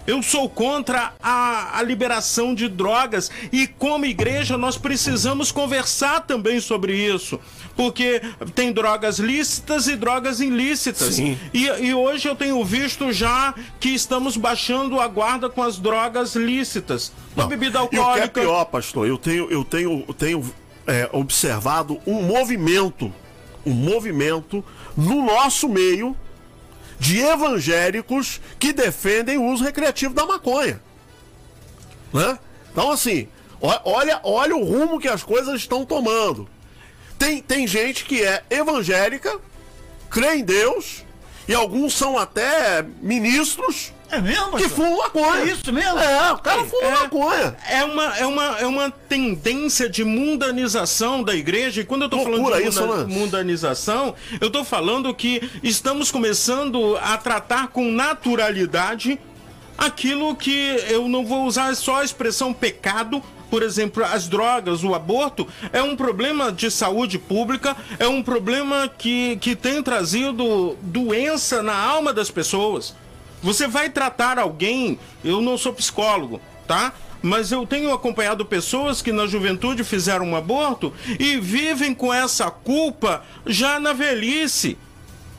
[SPEAKER 5] Eu sou contra a, a liberação de drogas e, como igreja, nós precisamos conversar também sobre isso. Porque tem drogas lícitas e drogas ilícitas. E, e hoje eu tenho visto já que estamos baixando a guarda com as drogas lícitas. A bebida
[SPEAKER 3] E o que é
[SPEAKER 5] alcoólica.
[SPEAKER 3] pior, pastor, eu tenho, eu tenho, eu tenho é, observado um movimento, um movimento no nosso meio de evangélicos que defendem o uso recreativo da maconha. Né? Então, assim, olha, olha o rumo que as coisas estão tomando. Tem, tem gente que é evangélica, crê em Deus, e alguns são até ministros
[SPEAKER 4] É mesmo?
[SPEAKER 3] que fumam maconha.
[SPEAKER 4] É isso mesmo?
[SPEAKER 3] É, o cara fuma maconha.
[SPEAKER 5] É uma, é, uma, é uma tendência de mundanização da igreja. E quando eu tô falando
[SPEAKER 3] Loucura
[SPEAKER 5] de
[SPEAKER 3] isso,
[SPEAKER 5] munda-
[SPEAKER 3] né?
[SPEAKER 5] mundanização, eu tô falando que estamos começando a tratar com naturalidade aquilo que eu não vou usar só a expressão pecado. Por exemplo, as drogas, o aborto, é um problema de saúde pública, é um problema que, que tem trazido doença na alma das pessoas. Você vai tratar alguém, eu não sou psicólogo, tá? Mas eu tenho acompanhado pessoas que na juventude fizeram um aborto e vivem com essa culpa já na velhice.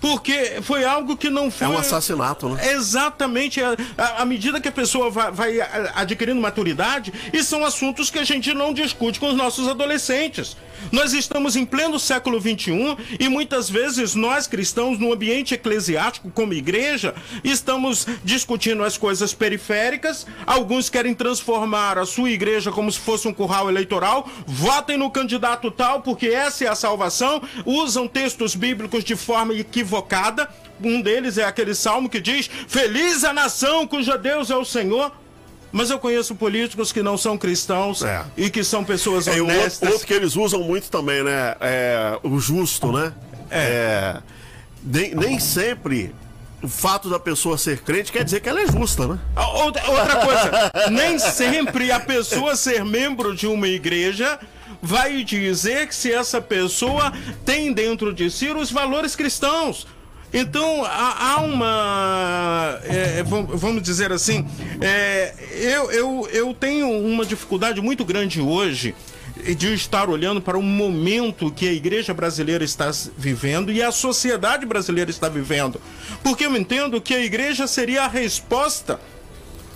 [SPEAKER 5] Porque foi algo que não foi.
[SPEAKER 3] É um assassinato, né?
[SPEAKER 5] Exatamente. À- À medida que a pessoa vai, adquirindo maturidade, e são assuntos que a gente não discute com os nossos adolescentes. Nós estamos em pleno século XXI e muitas vezes nós cristãos, no ambiente eclesiástico, como igreja, estamos discutindo as coisas periféricas. Alguns querem transformar a sua igreja como se fosse um curral eleitoral. Votem no candidato tal, porque essa é a salvação. Usam textos bíblicos de forma equivocada. Um deles é aquele salmo que diz: Feliz a nação cuja Deus é o Senhor. Mas eu conheço políticos que não são cristãos e que são pessoas
[SPEAKER 3] É,
[SPEAKER 5] honestas.
[SPEAKER 3] outro, outro que eles usam muito também, né? É, o justo, né? É. nem, nem sempre o fato da pessoa ser crente quer dizer que ela é justa, né?
[SPEAKER 5] Ah, Outra, outra coisa, nem sempre a pessoa ser membro de uma igreja vai dizer que se essa pessoa tem dentro de si os valores cristãos. Então há, há uma. é, vam- vamos dizer assim, é, eu, eu, eu tenho uma dificuldade muito grande hoje de estar olhando para o momento que a igreja brasileira está vivendo e a sociedade brasileira está vivendo. Porque eu entendo que a igreja seria a resposta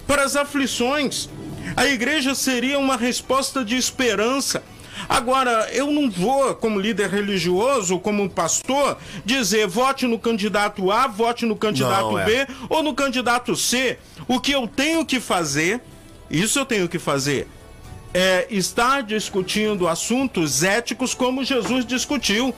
[SPEAKER 5] para as aflições. A igreja seria uma resposta de esperança. Agora, eu não vou, como líder religioso, como pastor, dizer vote no candidato A, vote no candidato
[SPEAKER 3] Não, é.
[SPEAKER 5] B ou no candidato C. O que eu tenho que fazer, isso eu tenho que fazer, é estar discutindo assuntos éticos como Jesus discutiu.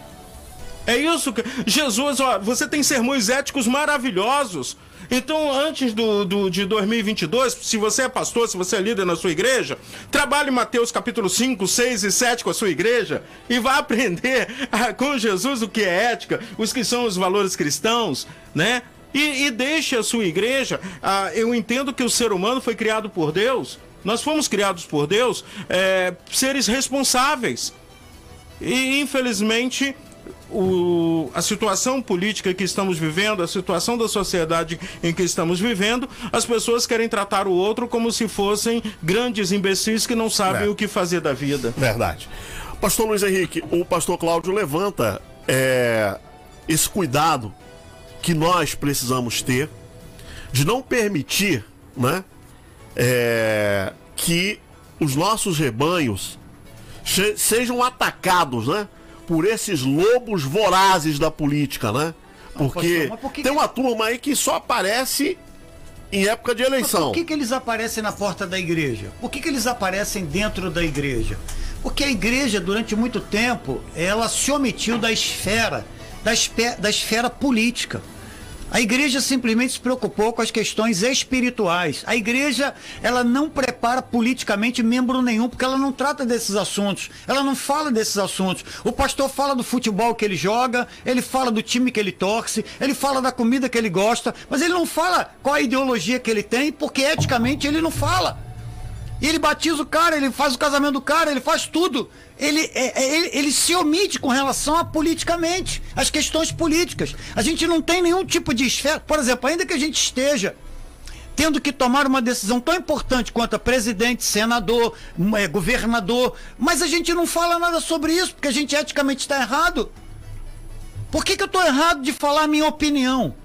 [SPEAKER 5] É isso que. Jesus, ó, você tem sermões éticos maravilhosos. Então, antes do, do- de 2022, se você é pastor, se você é líder na sua igreja, trabalhe Mateus capítulo 5, 6 e 7 com a sua igreja e vá [laughs] aprender ah, com Jesus o que é ética, os que são os valores cristãos, né? E, e deixe a sua igreja. ah, eu entendo que o ser humano foi criado por Deus. Nós fomos criados por Deus, é, seres responsáveis. E infelizmente o- a situação política que estamos vivendo, a situação da sociedade em que estamos vivendo, as pessoas querem tratar o outro como se fossem grandes imbecis que não sabem
[SPEAKER 3] É.
[SPEAKER 5] o que fazer da vida.
[SPEAKER 3] Verdade. Pastor Luiz Henrique, o pastor Cláudio levanta é, esse cuidado que nós precisamos ter de não permitir né, é, que os nossos rebanhos sejam atacados né, por esses lobos vorazes da política, né? Porque,
[SPEAKER 4] pastor, mas por que
[SPEAKER 3] tem uma turma aí que só aparece em época de
[SPEAKER 4] Mas
[SPEAKER 3] eleição.
[SPEAKER 4] Por que, que eles aparecem na porta da igreja? Por que, que eles aparecem dentro da igreja? Porque a igreja, durante muito tempo, ela se omitiu da esfera, da, espe- da esfera política. A igreja simplesmente se preocupou com as questões espirituais. A igreja, ela não prepara politicamente membro nenhum, porque ela não trata desses assuntos. Ela não fala desses assuntos. O pastor fala do futebol que ele joga, ele fala do time que ele torce, ele fala da comida que ele gosta, mas ele não fala qual a ideologia que ele tem, porque eticamente ele não fala. E ele batiza o cara, ele faz o casamento do cara, ele faz tudo. Ele, é- é- ele, ele se omite com relação a politicamente, as questões políticas. A gente não tem nenhum tipo de esfera. Por exemplo, ainda que a gente esteja tendo que tomar uma decisão tão importante quanto a presidente, senador, um, é, governador, mas a gente não fala nada sobre isso, porque a gente eticamente está errado. Por que, que eu estou errado de falar minha opinião?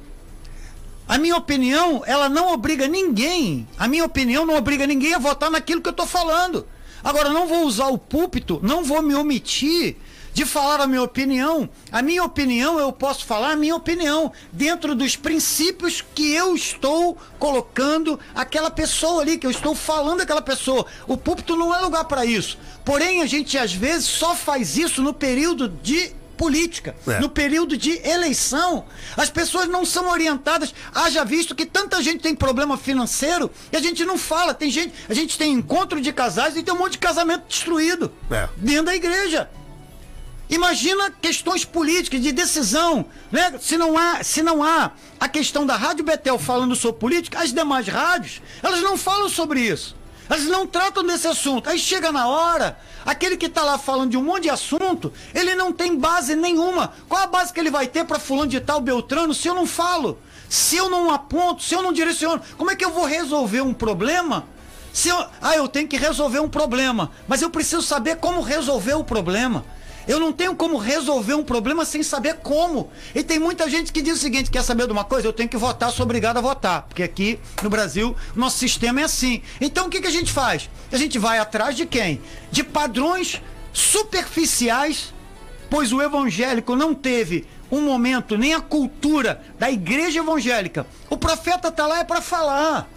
[SPEAKER 4] A minha opinião, ela não obriga ninguém. A minha opinião não obriga ninguém a votar naquilo que eu estou falando. Agora, não vou usar o púlpito, não vou me omitir de falar a minha opinião. A minha opinião, eu posso falar a minha opinião dentro dos princípios que eu estou colocando aquela pessoa ali, que eu estou falando aquela pessoa. O púlpito não é lugar para isso. Porém, a gente às vezes só faz isso no período de política.
[SPEAKER 3] É.
[SPEAKER 4] No período de eleição, as pessoas não são orientadas. Haja visto que tanta gente tem problema financeiro e a gente não fala. Tem gente, a gente tem encontro de casais e tem um monte de casamento destruído
[SPEAKER 3] É.
[SPEAKER 4] dentro da igreja. Imagina questões políticas de decisão, né? Se não há, se não há a questão da Rádio Betel falando sobre política, as demais rádios, elas não falam sobre isso. Elas não tratam desse assunto. Aí chega na hora, aquele que está lá falando de um monte de assunto, ele não tem base nenhuma. Qual a base que ele vai ter para fulano de tal Beltrano se eu não falo? Se eu não aponto, se eu não direciono, como é que eu vou resolver um problema? Se eu, ah, eu tenho que resolver um problema, mas eu preciso saber como resolver o problema. Eu não tenho como resolver um problema sem saber como. E tem muita gente que diz o seguinte: quer saber de uma coisa? Eu tenho que votar, sou obrigado a votar. Porque aqui no Brasil, nosso sistema é assim. Então o que, que a gente faz? A gente vai atrás de quem? De padrões superficiais, pois o evangélico não teve um momento, nem a cultura da igreja evangélica. O profeta está lá é para falar.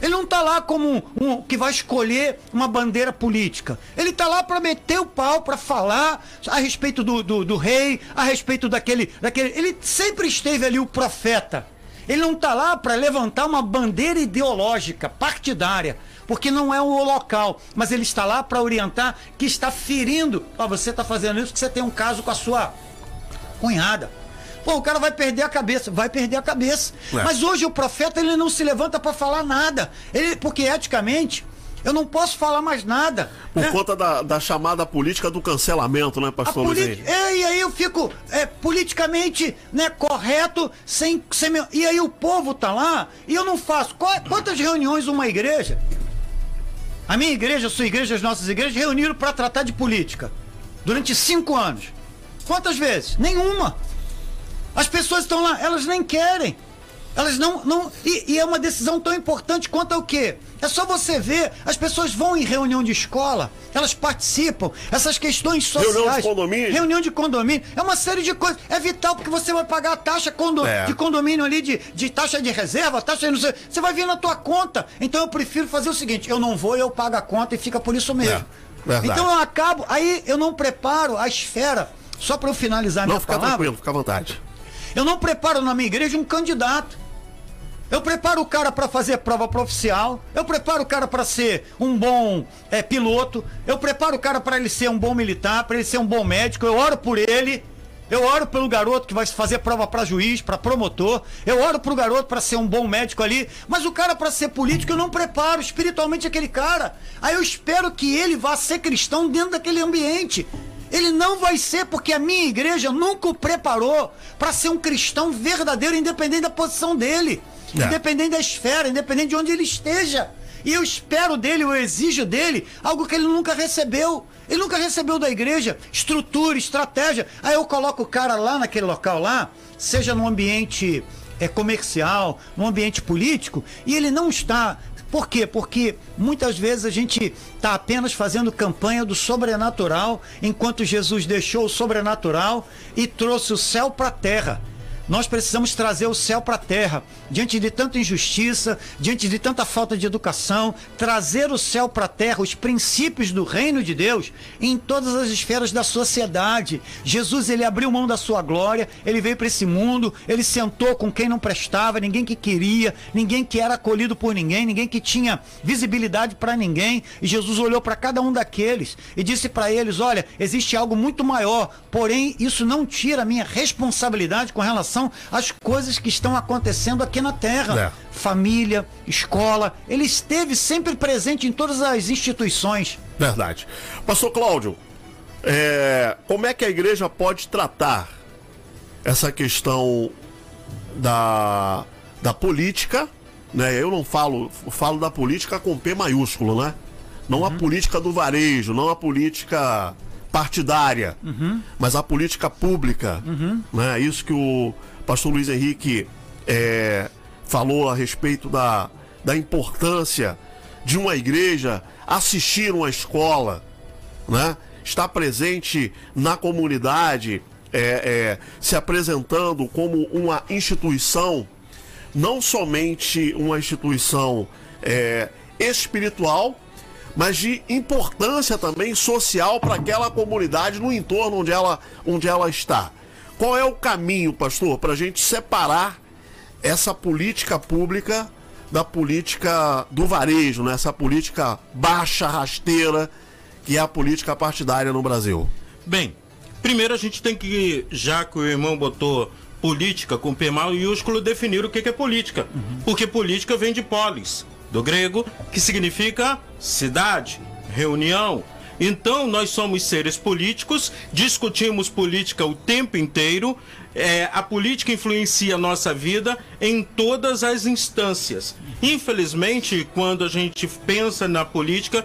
[SPEAKER 4] Ele não está lá como um, um que vai escolher uma bandeira política. Ele está lá para meter o pau, para falar a respeito do, do, do rei, a respeito daquele, daquele. Ele sempre esteve ali o profeta. Ele não está lá para levantar uma bandeira ideológica, partidária, porque não é o local, mas ele está lá para orientar que está ferindo. Ó, você está fazendo isso porque você tem um caso com a sua cunhada. Pô, o cara vai perder a cabeça, vai perder a cabeça.
[SPEAKER 3] É.
[SPEAKER 4] Mas hoje o profeta ele não se levanta para falar nada. Ele, porque eticamente eu não posso falar mais nada.
[SPEAKER 3] Por
[SPEAKER 4] né?
[SPEAKER 3] conta da, da chamada política do cancelamento, né, pastor Luiz
[SPEAKER 4] é, e aí eu fico é, politicamente né, correto, sem, sem E aí o povo tá lá e eu não faço. Quantas reuniões uma igreja? A minha igreja, a sua igreja, as nossas igrejas reuniram para tratar de política. Durante cinco anos. Quantas vezes? Nenhuma. As pessoas estão lá, elas nem querem. Elas não. não e, e é uma decisão tão importante quanto ao quê? É só você ver, as pessoas vão em reunião de escola, elas participam, essas questões sociais.
[SPEAKER 3] Reunião de condomínio.
[SPEAKER 4] Reunião de condomínio. É uma série de coisas. É vital porque você vai pagar a taxa condo-
[SPEAKER 3] É.
[SPEAKER 4] de condomínio ali, de, de taxa de reserva, taxa de não sei. Você vai vir na tua conta. Então eu prefiro fazer o seguinte: eu não vou, eu pago a conta e fica por isso mesmo.
[SPEAKER 3] É,
[SPEAKER 4] então eu acabo, aí eu não preparo a esfera, só para eu finalizar
[SPEAKER 3] Não,
[SPEAKER 4] minha
[SPEAKER 3] fica
[SPEAKER 4] palavra.
[SPEAKER 3] tranquilo, fica à vontade.
[SPEAKER 4] Eu não preparo na minha igreja um candidato. Eu preparo o cara para fazer prova profissional. Eu preparo o cara para ser um bom é, piloto. Eu preparo o cara para ele ser um bom militar, para ele ser um bom médico. Eu oro por ele. Eu oro pelo garoto que vai fazer prova para juiz, para promotor. Eu oro pro garoto para ser um bom médico ali. Mas o cara para ser político eu não preparo espiritualmente aquele cara. Aí eu espero que ele vá ser cristão dentro daquele ambiente. Ele não vai ser porque a minha igreja nunca o preparou para ser um cristão verdadeiro, independente da posição dele,
[SPEAKER 3] É.
[SPEAKER 4] independente da esfera, independente de onde ele esteja. E eu espero dele, eu exijo dele algo que ele nunca recebeu. Ele nunca recebeu da igreja estrutura, estratégia. Aí eu coloco o cara lá naquele local lá, seja no ambiente é, comercial, no ambiente político, e ele não está por quê? Porque muitas vezes a gente está apenas fazendo campanha do sobrenatural, enquanto Jesus deixou o sobrenatural e trouxe o céu para a terra. Nós precisamos trazer o céu para a terra. Diante de tanta injustiça, diante de tanta falta de educação, trazer o céu para a terra, os princípios do reino de Deus em todas as esferas da sociedade. Jesus, ele abriu mão da sua glória, ele veio para esse mundo, ele sentou com quem não prestava, ninguém que queria, ninguém que era acolhido por ninguém, ninguém que tinha visibilidade para ninguém. E Jesus olhou para cada um daqueles e disse para eles: Olha, existe algo muito maior, porém isso não tira a minha responsabilidade com relação às coisas que estão acontecendo aqui na terra.
[SPEAKER 3] É.
[SPEAKER 4] Família, escola, ele esteve sempre presente em todas as instituições.
[SPEAKER 3] Verdade. Pastor Cláudio, é, como é que a igreja pode tratar essa questão da, da política, né? Eu não falo, falo da política com P maiúsculo, né? Não a política do varejo, não a política partidária, mas a política pública, né? Isso que o pastor Luiz Henrique é, falou a respeito da, da importância de uma igreja assistir uma escola, né? Estar presente na comunidade, é, é, se apresentando como uma instituição, não somente uma instituição é, espiritual, mas de importância também social para aquela comunidade no entorno onde ela, onde ela está. Qual é o caminho, pastor, para a gente separar essa política pública da política do varejo, né? essa política baixa, rasteira, que é a política partidária no Brasil?
[SPEAKER 5] Bem, primeiro a gente tem que, já que o irmão botou política com P maiúsculo, definir o que que é política. Porque política vem de polis, do grego, que significa cidade, reunião. Então, nós somos seres políticos, discutimos política o tempo inteiro. é, a política influencia a nossa vida em todas as instâncias. Infelizmente, quando a gente pensa na política,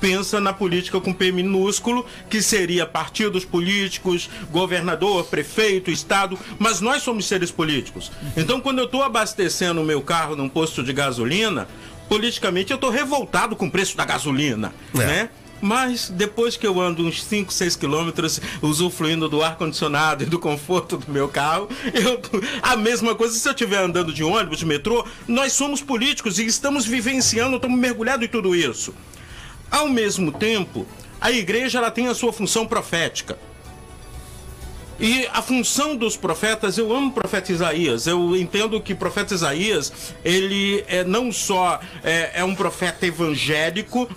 [SPEAKER 5] pensa na política com P minúsculo, que seria partidos políticos, governador, prefeito, estado, mas nós somos seres políticos. Então, quando eu estou abastecendo o meu carro num posto de gasolina, politicamente eu estou revoltado com o preço da gasolina, né? Mas depois que eu ando uns 5, 6 quilômetros usufruindo do ar-condicionado e do conforto do meu carro, eu, a mesma coisa se eu estiver andando de ônibus, de metrô, nós somos políticos e estamos vivenciando, estamos mergulhados em tudo isso. Ao mesmo tempo, a igreja ela tem a sua função profética. E a função dos profetas, eu amo o profeta Isaías. Eu entendo que o profeta Isaías, ele é não só é, é um profeta evangélico,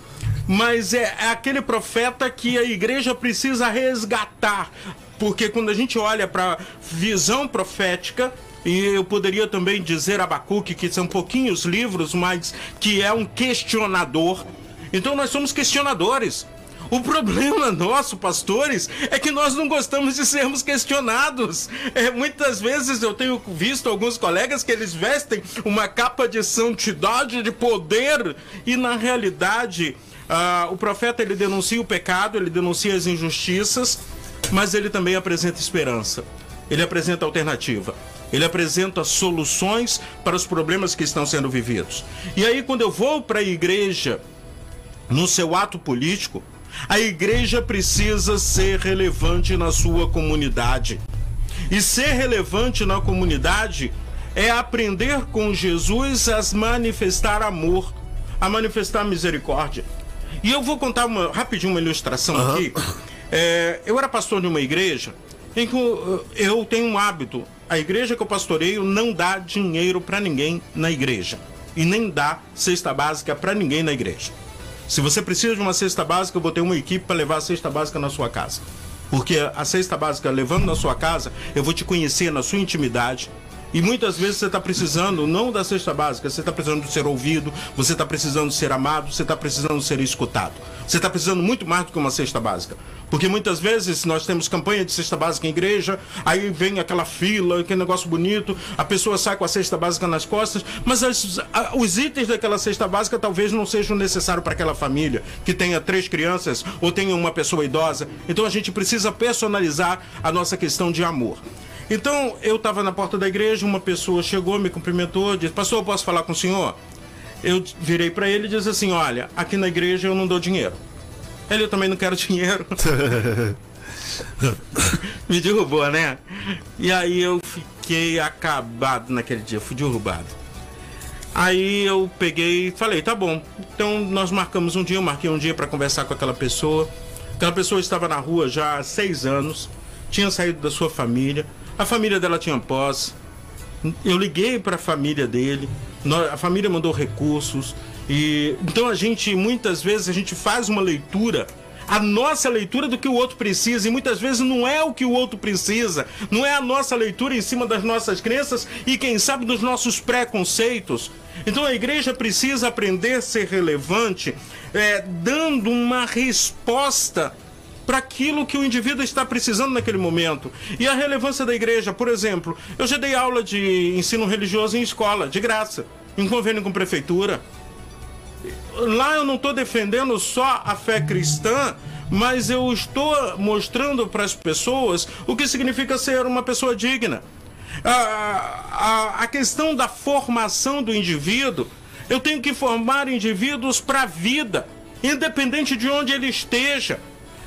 [SPEAKER 5] mas é, é aquele profeta que a igreja precisa resgatar. Porque quando a gente olha para visão profética, e eu poderia também dizer Abacuque, que são pouquinhos livros, mas que é um questionador. Então nós somos questionadores. O problema nosso, pastores, é que nós não gostamos de sermos questionados. É, muitas vezes eu tenho visto alguns colegas que eles vestem uma capa de santidade, de poder, e na realidade ah, o profeta ele denuncia o pecado, ele denuncia as injustiças, mas ele também apresenta esperança. Ele apresenta alternativa. Ele apresenta soluções para os problemas que estão sendo vividos. E aí, quando eu vou para a igreja, no seu ato político, a igreja precisa ser relevante na sua comunidade. E ser relevante na comunidade é aprender com Jesus a manifestar amor, a manifestar misericórdia. E eu vou contar uma, rapidinho uma ilustração uhum. aqui. É, eu era pastor de uma igreja em que eu tenho um hábito. A igreja que eu pastoreio não dá dinheiro para ninguém na igreja. E nem dá cesta básica para ninguém na igreja. Se você precisa de uma cesta básica, eu vou ter uma equipe para levar a cesta básica na sua casa. Porque a cesta básica levando na sua casa, eu vou te conhecer na sua intimidade. E muitas vezes você está precisando não da cesta básica, você está precisando de ser ouvido, você está precisando ser amado, você está precisando ser escutado. Você está precisando muito mais do que uma cesta básica. Porque muitas vezes nós temos campanha de cesta básica em igreja, aí vem aquela fila, aquele negócio bonito, a pessoa sai com a cesta básica nas costas, mas as, a, os itens daquela cesta básica talvez não sejam necessários para aquela família que tenha três crianças ou tenha uma pessoa idosa. Então a gente precisa personalizar a nossa questão de amor. Então eu estava na porta da igreja, uma pessoa chegou, me cumprimentou, disse: Pastor, posso falar com o senhor? Eu virei para ele e disse assim: Olha, aqui na igreja eu não dou dinheiro. Ele, eu também não quero [laughs] dinheiro. [laughs] Me derrubou, né? E aí eu fiquei acabado naquele dia, fui derrubado. Aí eu peguei e falei, tá bom. Então nós marcamos um dia, eu marquei um dia para conversar com aquela pessoa. Aquela pessoa estava na rua já há seis anos, tinha saído da sua família, a família dela tinha posse. Eu liguei para a família dele, a família mandou recursos, e então a gente muitas vezes a gente faz uma leitura. A nossa leitura do que o outro precisa. E muitas vezes não é o que o outro precisa, não é a nossa leitura em cima das nossas crenças e quem sabe dos nossos preconceitos. Então a igreja precisa aprender a ser relevante, é, dando uma resposta para aquilo que o indivíduo está precisando naquele momento. E a relevância da igreja, por exemplo, eu já dei aula de ensino religioso em escola, de graça, em convênio com prefeitura lá eu não estou defendendo só a fé cristã, mas eu estou mostrando para as pessoas o que significa ser uma pessoa digna. A, a, a questão da formação do indivíduo, eu tenho que formar indivíduos para a vida, independente de onde ele esteja.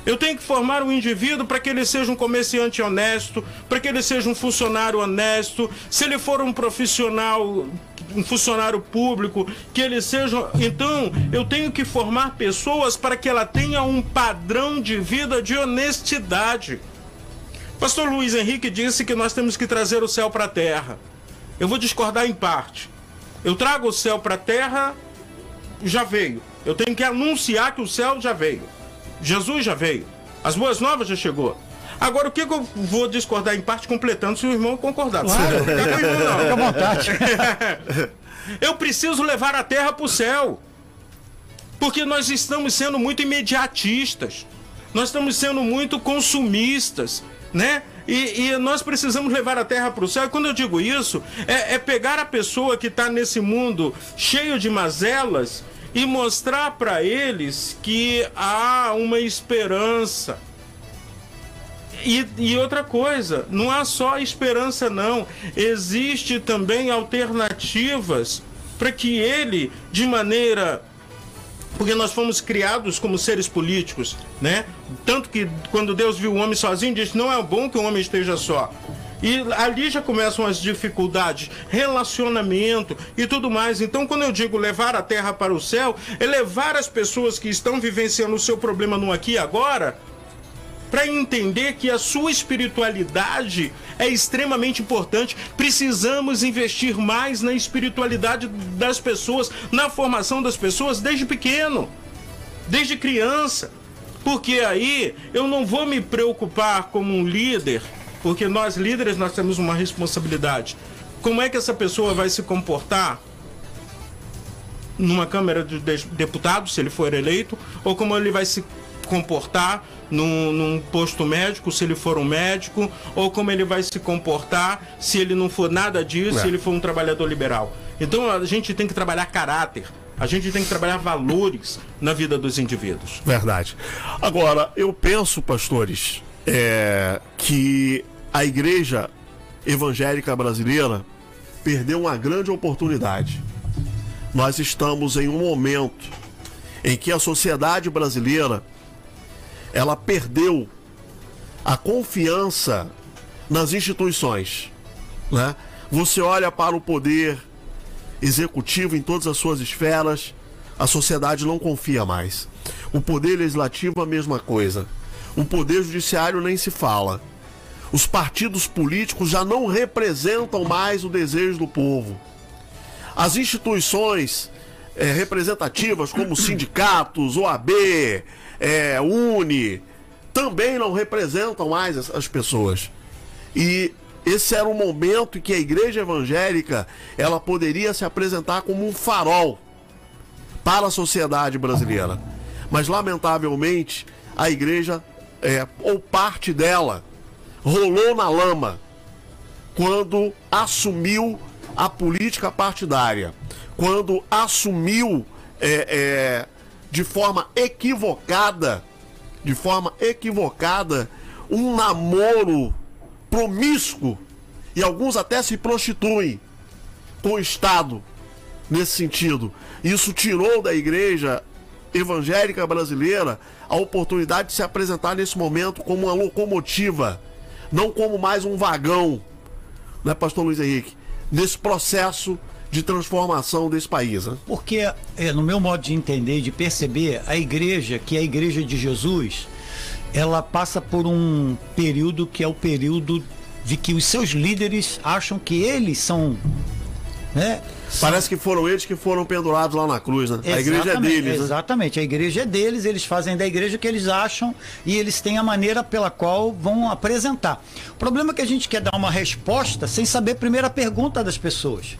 [SPEAKER 5] Eu tenho que formar um indivíduo para que ele seja um comerciante honesto, para que ele seja um funcionário honesto, se ele for um profissional um funcionário público, que ele seja. Então, eu tenho que formar pessoas para que ela tenha um padrão de vida de honestidade. Pastor Luiz Henrique disse que nós temos que trazer o céu para a terra. Eu vou discordar em parte. Eu trago o céu para a terra, já veio. Eu tenho que anunciar que o céu já veio. Jesus já veio. As boas novas já chegou. Agora, o que, que eu vou discordar em parte, completando, se o irmão concordar? Claro. Não, [laughs] Fica à vontade. [laughs] eu preciso levar a terra para o céu. Porque nós estamos sendo muito imediatistas. Nós estamos sendo muito consumistas, né? E, e, nós precisamos levar a terra para o céu. E quando eu digo isso, é, é pegar a pessoa que está nesse mundo cheio de mazelas e mostrar para eles que há uma esperança e, e, outra coisa, não há só esperança, não. Existe também alternativas para que ele, de maneira. Porque nós fomos criados como seres políticos, né? Tanto que quando Deus viu o homem sozinho, disse: não é bom que o homem esteja só. E ali já começam as dificuldades, relacionamento e tudo mais. Então, quando eu digo levar a terra para o céu, é levar as pessoas que estão vivenciando o seu problema no aqui e agora para entender que a sua espiritualidade é extremamente importante. Precisamos investir mais na espiritualidade das pessoas, na formação das pessoas desde pequeno, desde criança. Porque aí eu não vou me preocupar como um líder, porque nós líderes nós temos uma responsabilidade. Como é que essa pessoa vai se comportar numa Câmara de Deputados, se ele for eleito, ou como ele vai se comportar num, num, posto médico, se ele for um médico, ou como ele vai se comportar se ele não for nada disso, é. se ele for um trabalhador liberal. Então a gente tem que trabalhar caráter. A gente tem que trabalhar valores na vida dos indivíduos.
[SPEAKER 3] Verdade. Agora, eu penso, pastores, é, que a igreja evangélica brasileira perdeu uma grande oportunidade. Nós estamos em um momento em que a sociedade brasileira ela perdeu a confiança nas instituições. Né? Você olha para o poder executivo em todas as suas esferas, a sociedade não confia mais. O poder legislativo, a mesma coisa. O poder judiciário nem se fala. Os partidos políticos já não representam mais o desejo do povo. As instituições é, representativas, como [coughs] sindicatos, OAB, é, Uni, também não representam mais as pessoas. E esse era um momento em que a igreja evangélica ela poderia se apresentar como um farol para a sociedade brasileira. Mas lamentavelmente a igreja é, ou parte dela rolou na lama quando assumiu a política partidária, quando assumiu é, é, de forma equivocada, de forma equivocada, um namoro promíscuo e alguns até se prostituem com o Estado nesse sentido. Isso tirou da igreja evangélica brasileira a oportunidade de se apresentar nesse momento como uma locomotiva, não como mais um vagão, né, pastor Luiz Henrique? Nesse processo de transformação desse país. Né?
[SPEAKER 4] Porque, é, no meu modo de entender de perceber, a igreja, que é a igreja de Jesus, ela passa por um período que é o período de que os seus líderes acham que eles são. Né,
[SPEAKER 3] Parece que foram eles que foram pendurados lá na cruz, né? Exatamente, a igreja é deles.
[SPEAKER 4] Né? Exatamente, a igreja é deles, eles fazem da igreja o que eles acham e eles têm a maneira pela qual vão apresentar. O problema é que a gente quer dar uma resposta sem saber primeiro a pergunta das pessoas.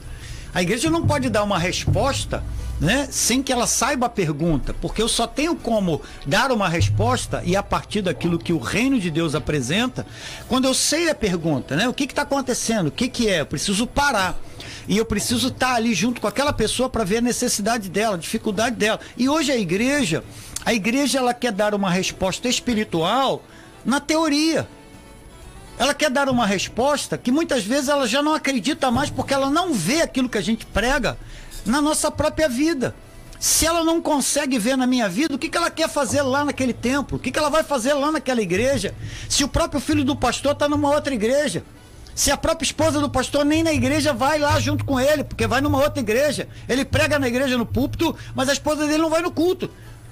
[SPEAKER 4] A igreja não pode dar uma resposta né, sem que ela saiba a pergunta, porque eu só tenho como dar uma resposta e a partir daquilo que o reino de Deus apresenta, quando eu sei a pergunta, né? O que está acontecendo? O que, que é? Eu preciso parar. E eu preciso estar tá ali junto com aquela pessoa para ver a necessidade dela, a dificuldade dela. E hoje a igreja, a igreja ela quer dar uma resposta espiritual na teoria. Ela quer dar uma resposta que muitas vezes ela já não acredita mais porque ela não vê aquilo que a gente prega na nossa própria vida. Se ela não consegue ver na minha vida, o que, que ela quer fazer lá naquele templo? O que, que ela vai fazer lá naquela igreja? Se o próprio filho do pastor está numa outra igreja. Se a própria esposa do pastor nem na igreja vai lá junto com ele, porque vai numa outra igreja. Ele prega na igreja no púlpito, mas a esposa dele não vai no culto.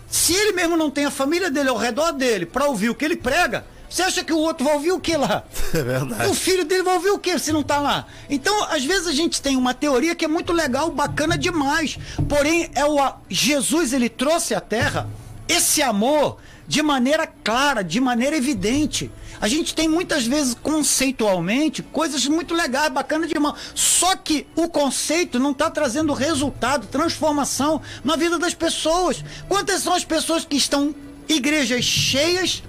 [SPEAKER 4] Se ele mesmo não tem a família dele ao redor dele para ouvir o que ele prega, você acha que o outro vai ouvir o que lá? [laughs]
[SPEAKER 3] É verdade.
[SPEAKER 4] O filho dele vai ouvir o que se não tá lá? Então, às vezes a gente tem uma teoria que é muito legal, bacana demais. Porém, é o Jesus ele trouxe à terra esse amor de maneira clara, de maneira evidente. A gente tem muitas vezes conceitualmente coisas muito legais, bacanas demais. Só que o conceito não está trazendo resultado, transformação na vida das pessoas. Quantas são as pessoas que estão igrejas cheias,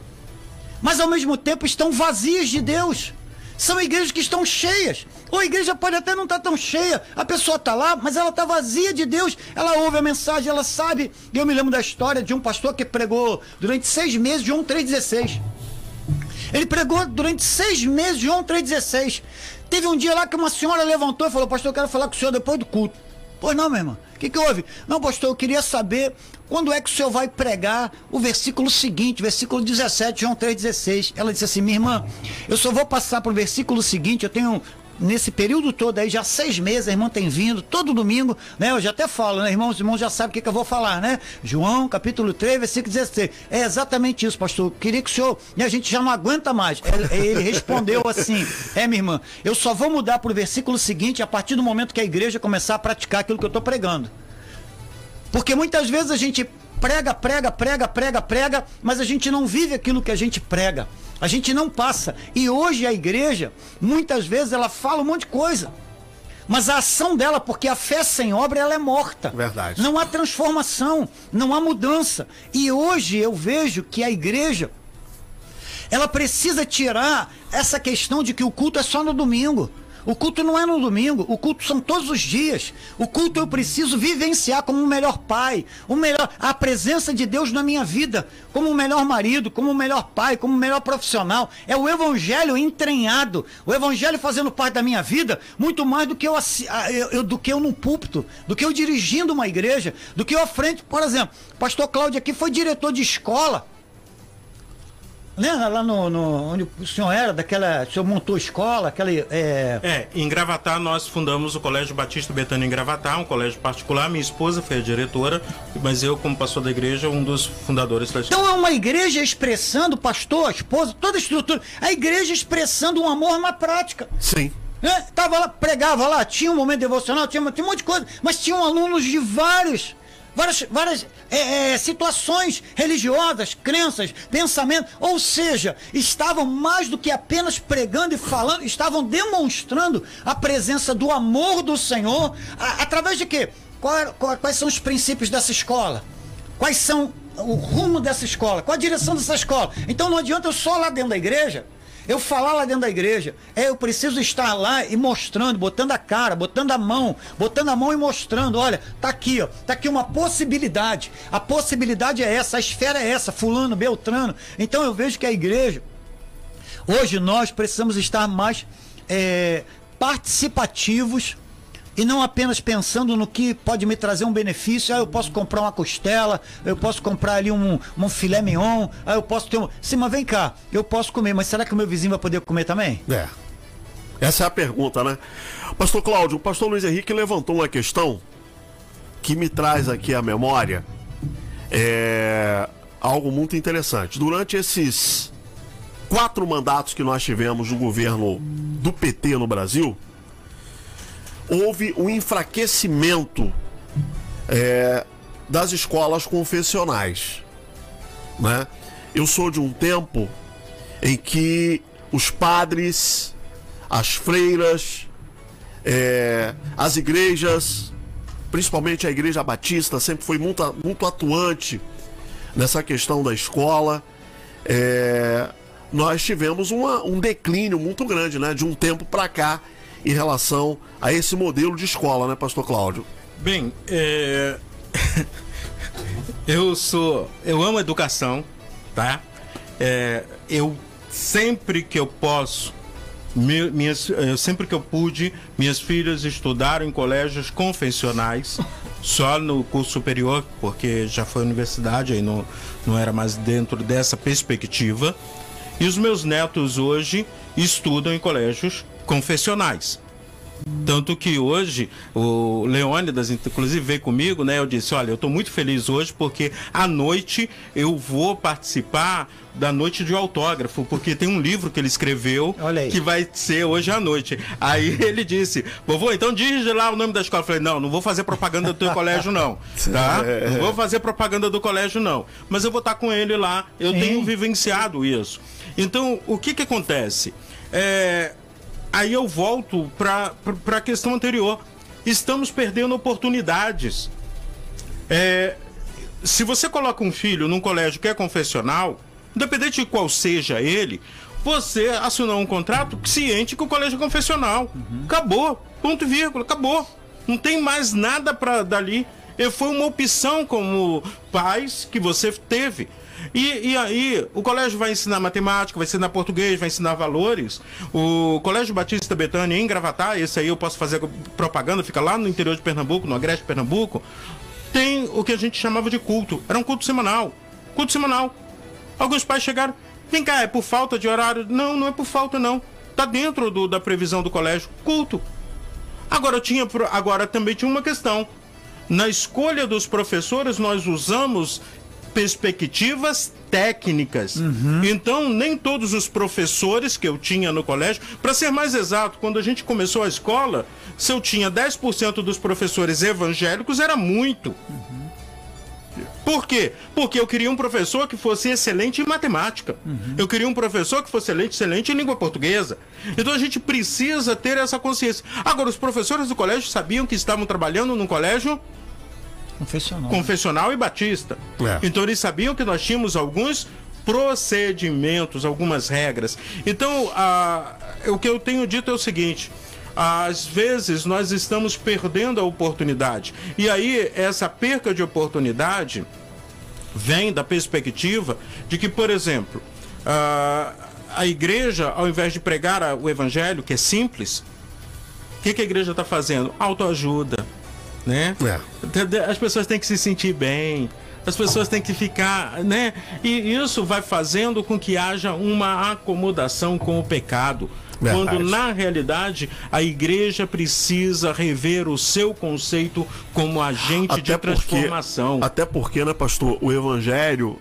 [SPEAKER 4] mas ao mesmo tempo estão vazias de Deus. São igrejas que estão cheias. Ou a igreja pode até não estar tá tão cheia, a pessoa está lá, mas ela está vazia de Deus. Ela ouve a mensagem, ela sabe. Eu me lembro da história de um pastor que pregou durante seis meses João 3,16. Ele pregou durante seis meses João 3,16. Teve um dia lá que uma senhora levantou e falou: Pastor, eu quero falar com o senhor depois do culto. Pois não, meu irmão. O que, que houve? Não, pastor, eu queria saber quando é que o senhor vai pregar o versículo seguinte, versículo 17, João 3,16. Ela disse assim: minha irmã, eu só vou passar para o versículo seguinte, eu tenho nesse período todo aí, já seis meses, a irmã tem vindo, todo domingo, né? Eu já até falo, né, irmãos? Os irmãos já sabem o que, que eu vou falar, né? João, capítulo 3, versículo 16. É exatamente isso, pastor. Queria que o senhor. E a gente já não aguenta mais. Ele, ele respondeu assim: [laughs] É, minha irmã, eu só vou mudar pro versículo seguinte a partir do momento que a igreja começar a praticar aquilo que eu estou pregando. Porque muitas vezes a gente prega, prega, prega, prega, prega, mas a gente não vive aquilo que a gente prega. A gente não passa. E hoje a igreja, muitas vezes, ela fala um monte de coisa. Mas a ação dela, porque a fé sem obra, ela é morta.
[SPEAKER 3] Verdade.
[SPEAKER 4] Não há transformação, não há mudança. E hoje eu vejo que a igreja, ela precisa tirar essa questão de que o culto é só no domingo. O culto não é no domingo, o culto são todos os dias. O culto eu preciso vivenciar como o melhor pai, o melhor, a presença de Deus na minha vida, como o melhor marido, como o melhor pai, como o melhor profissional. É o evangelho entranhado, o evangelho fazendo parte da minha vida, muito mais do que eu, eu, do que eu no púlpito, do que eu dirigindo uma igreja, do que eu à frente. Por exemplo, pastor Cláudio aqui foi diretor de escola né, lá no, no, onde o senhor era, daquela. O senhor montou escola, aquela. É...
[SPEAKER 5] é, em Gravatar nós fundamos o Colégio Batista Betânia em Gravatar, um colégio particular. Minha esposa foi a diretora, mas eu, como pastor da igreja, um dos fundadores da.
[SPEAKER 4] Então é uma igreja expressando, pastor, a esposa, toda a estrutura. A igreja expressando um amor na prática.
[SPEAKER 3] Sim.
[SPEAKER 4] Né? Tava lá, pregava lá, tinha um momento devocional, tinha, tinha um monte de coisa, mas tinham alunos de vários várias, várias é, é, situações religiosas, crenças, pensamentos, ou seja, estavam mais do que apenas pregando e falando, estavam demonstrando a presença do amor do Senhor, a, através de quê? Qual, qual, quais são os princípios dessa escola? Quais são o rumo dessa escola? Qual a direção dessa escola? Então não adianta eu só lá dentro da igreja eu falar lá dentro da igreja, é, eu preciso estar lá e mostrando, botando a cara, botando a mão, botando a mão e mostrando, olha, tá aqui, ó, tá aqui uma possibilidade. A possibilidade é essa, a esfera é essa, fulano, beltrano. Então eu vejo que a igreja, hoje nós precisamos estar mais é, participativos e não apenas pensando no que pode me trazer um benefício. Ah, eu posso comprar uma costela, eu posso comprar ali um, um filé mignon, ah, eu posso ter um. Sim, mas vem cá, eu posso comer, mas será que o meu vizinho vai poder comer também?
[SPEAKER 3] É. Essa é a pergunta, né? Pastor Cláudio, o pastor Luiz Henrique levantou uma questão que me traz aqui à memória. É algo muito interessante. Durante esses quatro mandatos que nós tivemos no governo do PT no Brasil, houve um enfraquecimento é, das escolas confessionais. Né? Eu sou de um tempo em que os padres, as freiras, é, as igrejas, principalmente a igreja batista, sempre foi muito, muito atuante nessa questão da escola. É, nós tivemos uma, um declínio muito grande, né? De um tempo para cá em relação a esse modelo de escola, né, Pastor Cláudio?
[SPEAKER 5] Bem, é... [laughs] eu sou, eu amo educação, tá? É... eu sempre que eu posso, minhas, eu, sempre que eu pude, minhas filhas estudaram em colégios confessionais, [laughs] só no curso superior, porque já foi universidade, aí não, não era mais dentro dessa perspectiva. E os meus netos hoje estudam em colégios confessionais. Tanto que hoje o Leônidas, inclusive, veio comigo, né? Eu disse: Olha, eu estou muito feliz hoje porque à noite eu vou participar da noite de autógrafo, porque tem um livro que ele escreveu que vai ser hoje à noite. Aí [laughs] ele disse: Vovô, então diz lá o nome da escola. Eu falei: Não, não vou fazer propaganda do teu colégio, não. [laughs] Tá? Não vou fazer propaganda do colégio, não. Mas eu vou estar com ele lá. Eu Sim. tenho vivenciado isso. Então, o que que acontece? É, aí eu volto para a questão anterior. Estamos perdendo oportunidades. É, se você coloca um filho num colégio que é confessional, independente de qual seja ele, você assinou um contrato ciente com o colégio confessional. Uhum. Acabou. Ponto e vírgula. Acabou. Não tem mais nada para dali. E foi uma opção como pais que você teve. E, e aí, o colégio vai ensinar matemática, vai ensinar português, vai ensinar valores. O Colégio Batista Betânia, em Gravatar, esse aí eu posso fazer propaganda, fica lá no interior de Pernambuco, no Agreste Pernambuco, tem o que a gente chamava de culto. Era um culto semanal. Culto semanal. Alguns pais chegaram, vem cá, é por falta de horário? Não, não é por falta, não Está dentro do, da previsão do colégio, culto. Agora, tinha, agora também tinha uma questão. Na escolha dos professores, nós usamos perspectivas técnicas. Uhum. Então, nem todos os professores que eu tinha no colégio, para ser mais exato, quando a gente começou a escola, se eu tinha 10% dos professores evangélicos, era muito. Uhum. Por quê? Porque eu queria um professor que fosse excelente em matemática. Uhum. Eu queria um professor que fosse excelente, excelente em língua portuguesa. Então a gente precisa ter essa consciência. Agora, os professores do colégio sabiam que estavam trabalhando num colégio
[SPEAKER 4] confessional,
[SPEAKER 5] confessional e batista. É. Então eles sabiam que nós tínhamos alguns procedimentos, algumas regras. Então, a, o que eu tenho dito é o seguinte: às vezes nós estamos perdendo a oportunidade. E aí, essa perca de oportunidade vem da perspectiva de que, por exemplo, a, a igreja, ao invés de pregar o evangelho, que é simples, o que, que a igreja está fazendo? Autoajuda. Né? É. As pessoas têm que se sentir bem as pessoas têm que ficar, né? E isso vai fazendo com que haja uma acomodação com o pecado. Verdade. Quando na realidade a igreja precisa rever o seu conceito como agente até de transformação.
[SPEAKER 3] Porque, até porque, né, pastor, o evangelho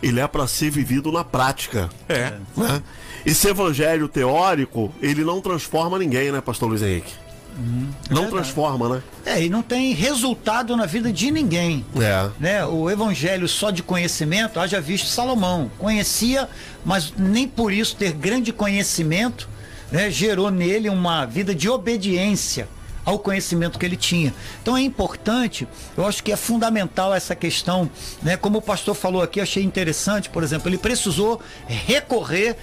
[SPEAKER 3] ele é para ser vivido na prática.
[SPEAKER 5] É.
[SPEAKER 3] Né? Esse evangelho teórico, ele não transforma ninguém, né, pastor Luiz Henrique? Uhum, não verdade. transforma, né?
[SPEAKER 4] É, e não tem resultado na vida de ninguém.
[SPEAKER 3] É.
[SPEAKER 4] Né? O evangelho só de conhecimento, haja visto Salomão. Conhecia, mas nem por isso ter grande conhecimento né, gerou nele uma vida de obediência ao conhecimento que ele tinha. Então é importante, eu acho que é fundamental essa questão, né? Como o pastor falou aqui, achei interessante, por exemplo, ele precisou recorrer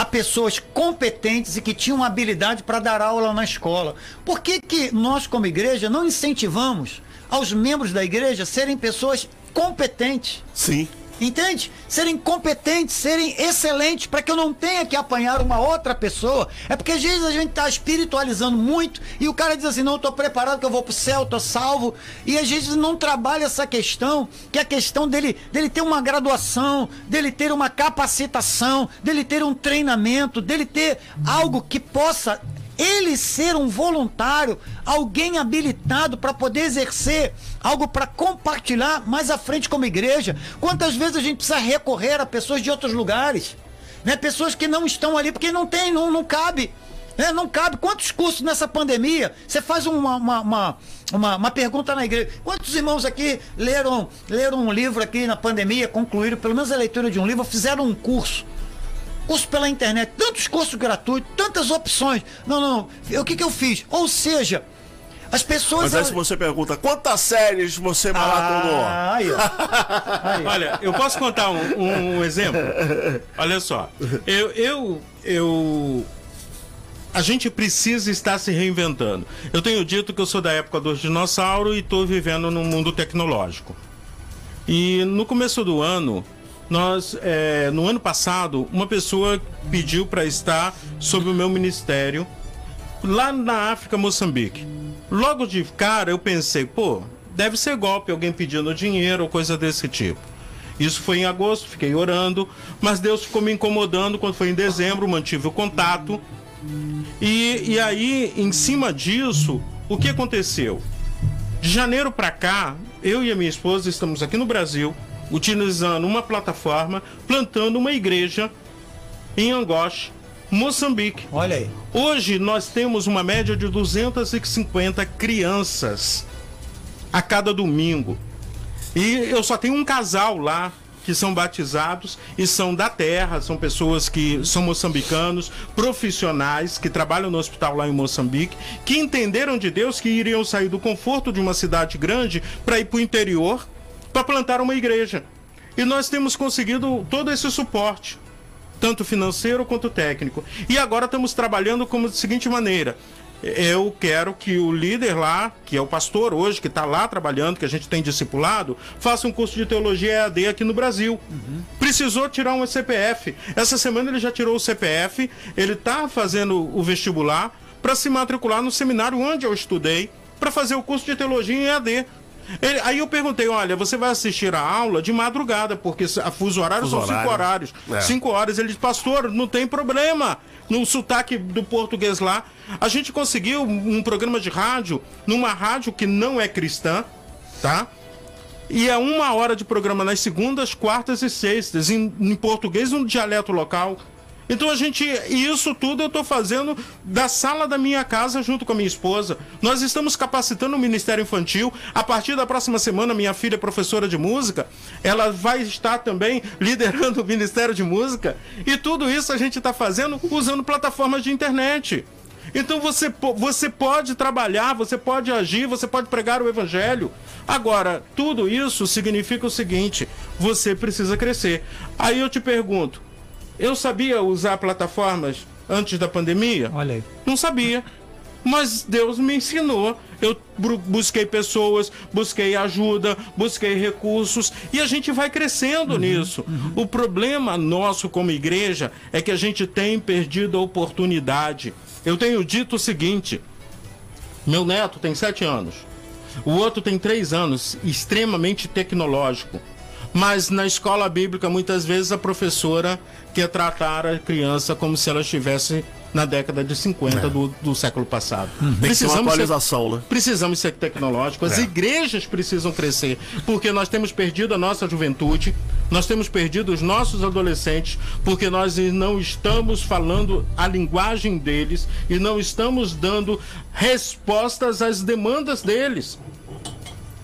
[SPEAKER 4] a pessoas competentes e que tinham habilidade para dar aula na escola. Por que, que nós, como igreja, não incentivamos aos membros da igreja serem pessoas competentes?
[SPEAKER 3] Sim.
[SPEAKER 4] Entende? Serem competentes, serem excelentes, para que eu não tenha que apanhar uma outra pessoa. É porque às vezes a gente está espiritualizando muito e o cara diz assim: não, estou preparado que eu vou para o céu, estou salvo. E às vezes não trabalha essa questão, que é a questão dele, dele ter uma graduação, dele ter uma capacitação, dele ter um treinamento, dele ter algo que possa ele ser um voluntário, alguém habilitado para poder exercer algo para compartilhar mais à frente como igreja. Quantas vezes a gente precisa recorrer a pessoas de outros lugares, né? Pessoas que não estão ali porque não tem, não, não cabe. Né? Não cabe. Quantos cursos nessa pandemia? Você faz uma, uma, uma, uma, uma pergunta na igreja. Quantos irmãos aqui leram, leram um livro aqui na pandemia, concluíram pelo menos a leitura de um livro, fizeram um curso? Curso pela internet, tantos cursos gratuitos, tantas opções. Não, não, o que, que eu fiz? Ou seja, as pessoas.
[SPEAKER 3] Mas aí se você pergunta, quantas séries você maratonou? Ah, aí, [laughs]
[SPEAKER 5] aí. Olha, eu posso contar um, um, exemplo? Olha só. Eu, eu, eu. A gente precisa estar se reinventando. Eu tenho dito que eu sou da época dos dinossauros e estou vivendo num mundo tecnológico. E no começo do ano, nós, é, no ano passado, uma pessoa pediu para estar sob o meu ministério lá na África, Moçambique. Logo de cara eu pensei, pô, deve ser golpe, alguém pedindo dinheiro ou coisa desse tipo. Isso foi em agosto, fiquei orando, mas Deus ficou me incomodando quando foi em dezembro, mantive o contato. E, e aí, em cima disso, o que aconteceu? De janeiro para cá, eu e a minha esposa estamos aqui no Brasil, utilizando uma plataforma, plantando uma igreja em Angoche, Moçambique.
[SPEAKER 4] Olha aí.
[SPEAKER 5] Hoje nós temos uma média de 250 crianças a cada domingo. E eu só tenho um casal lá que são batizados e são da terra, são pessoas que são moçambicanos, profissionais que trabalham no hospital lá em Moçambique, que entenderam de Deus que iriam sair do conforto de uma cidade grande para ir para o interior para plantar uma igreja. E nós temos conseguido todo esse suporte, tanto financeiro quanto técnico. E agora estamos trabalhando como da seguinte maneira: eu quero que o líder lá, que é o pastor hoje, que está lá trabalhando, que a gente tem discipulado, faça um curso de teologia EAD aqui no Brasil. Uhum. Precisou tirar um CPF. Essa semana ele já tirou o CPF, ele está fazendo o vestibular para se matricular no seminário onde eu estudei, para fazer o curso de teologia em EAD. Ele- aí eu perguntei, olha, você vai assistir a aula de madrugada, porque a fuso horário
[SPEAKER 3] Fuso
[SPEAKER 5] são cinco
[SPEAKER 3] horário.
[SPEAKER 5] horários.
[SPEAKER 3] É.
[SPEAKER 5] Cinco horas. Ele disse, pastor, não tem problema. No sotaque do português lá. A gente conseguiu um programa de rádio, numa rádio que não é cristã, tá? E é uma hora de programa nas segundas, quartas e sextas, em, em português, um dialeto local. Então a gente, isso tudo eu estou fazendo da sala da minha casa junto com a minha esposa. Nós estamos capacitando o Ministério Infantil. A partir da próxima semana, minha filha é professora de música, ela vai estar também [laughs] liderando o Ministério de Música. E tudo isso a gente está fazendo usando plataformas de internet. Então você, você pode trabalhar, você pode agir, você pode pregar o evangelho. Agora, tudo isso significa o seguinte: você precisa crescer. Aí eu te pergunto, eu sabia usar plataformas antes da pandemia?
[SPEAKER 4] Olha aí.
[SPEAKER 5] Não sabia. Mas Deus me ensinou. Eu busquei pessoas, busquei ajuda, busquei recursos e a gente vai crescendo nisso. O problema nosso como igreja é que a gente tem perdido a oportunidade. Eu tenho dito o seguinte: meu neto tem sete anos, o outro tem três anos, extremamente tecnológico. Mas na escola bíblica, muitas vezes a professora quer tratar a criança como se ela estivesse na década de 50 do, do século passado.
[SPEAKER 3] Uma atualização,
[SPEAKER 5] ser,
[SPEAKER 3] né?
[SPEAKER 5] Precisamos ser tecnológicos. As
[SPEAKER 3] É.
[SPEAKER 5] igrejas precisam crescer, porque nós temos perdido a nossa juventude, nós temos perdido os nossos adolescentes, porque nós não estamos falando a linguagem deles e não estamos dando respostas às demandas deles.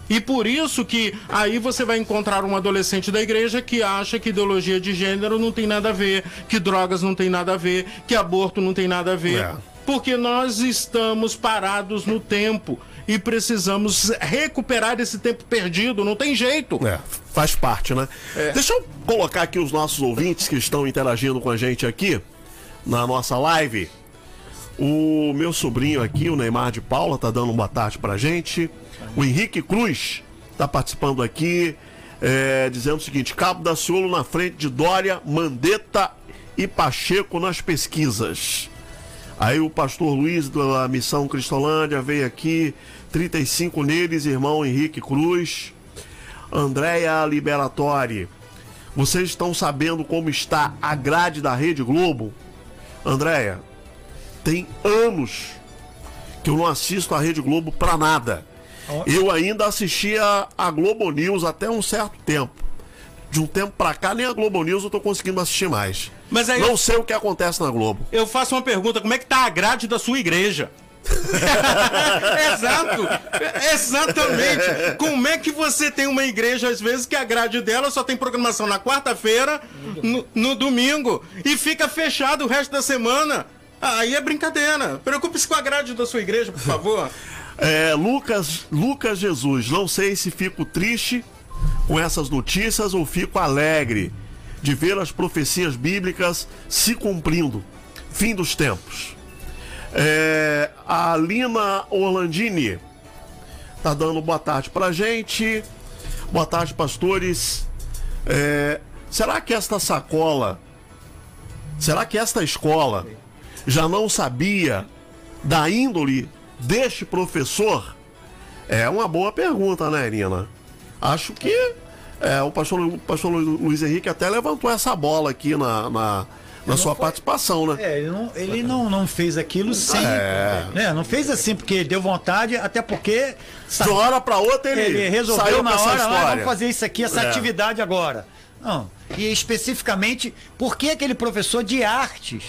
[SPEAKER 5] E por isso que aí você vai encontrar um adolescente da igreja que acha que ideologia de gênero não tem nada a ver, que drogas não tem nada a ver, que aborto não tem nada a ver.
[SPEAKER 3] É.
[SPEAKER 5] Porque nós estamos parados no tempo e precisamos recuperar esse tempo perdido, não tem jeito.
[SPEAKER 3] É, faz parte, né? Deixa eu colocar aqui os nossos ouvintes que estão interagindo com a gente aqui na nossa live. O meu sobrinho aqui, o Neymar de Paula, tá dando uma boa tarde pra gente. O Henrique Cruz tá participando aqui, é, dizendo o seguinte: Cabo da Ciolo na frente de Dória, Mandetta e Pacheco nas pesquisas. Aí o pastor Luiz da Missão Cristolândia veio aqui, 35 neles, irmão Henrique Cruz. Andréia Liberatori, vocês estão sabendo como está a grade da Rede Globo? Andréia, tem anos que eu não assisto a Rede Globo pra nada. Eu ainda assistia a Globo News até um certo tempo. De um tempo pra cá, nem a Globo News eu tô conseguindo assistir mais.
[SPEAKER 5] Mas aí
[SPEAKER 3] não
[SPEAKER 5] eu-
[SPEAKER 3] sei o que acontece na Globo.
[SPEAKER 5] Eu faço uma pergunta: como é que tá a grade da sua igreja? [laughs] Exato, exatamente. Como é que você tem uma igreja, às vezes, que a grade dela só tem programação na quarta-feira, no, no domingo, e fica fechado o resto da semana? Aí é brincadeira. Preocupe-se com a grade da sua igreja, por favor. [laughs]
[SPEAKER 3] É, Lucas, Lucas Jesus, não sei se fico triste com essas notícias ou fico alegre de ver as profecias bíblicas se cumprindo. Fim dos tempos. É, a Lina Orlandini tá dando boa tarde pra gente. Boa tarde, pastores. É, será que esta sacola, será que esta escola já não sabia da índole deste professor? É uma boa pergunta, né, Nina? Acho que é, o, pastor, o pastor Lu- Luiz Henrique até levantou essa bola aqui na, na, na sua participação, né?
[SPEAKER 4] É, ele não, ele não, não fez aquilo sem.
[SPEAKER 3] É.
[SPEAKER 4] né, Não fez assim porque deu vontade, até porque.
[SPEAKER 3] De uma hora pra outra ele,
[SPEAKER 4] Ele resolveu na hora, "Ah, vamos fazer isso aqui, essa
[SPEAKER 3] É.
[SPEAKER 4] atividade agora. Não. E especificamente, por que aquele professor de artes?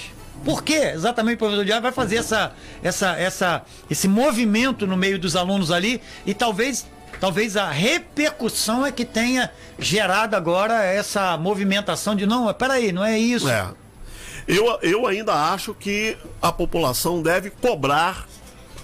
[SPEAKER 4] Por que exatamente o professor artes vai fazer essa, essa, essa, esse movimento no meio dos alunos ali e talvez, talvez a repercussão é que tenha gerado agora essa movimentação de não, peraí, não é isso.
[SPEAKER 3] É. Eu, eu ainda acho que a população deve cobrar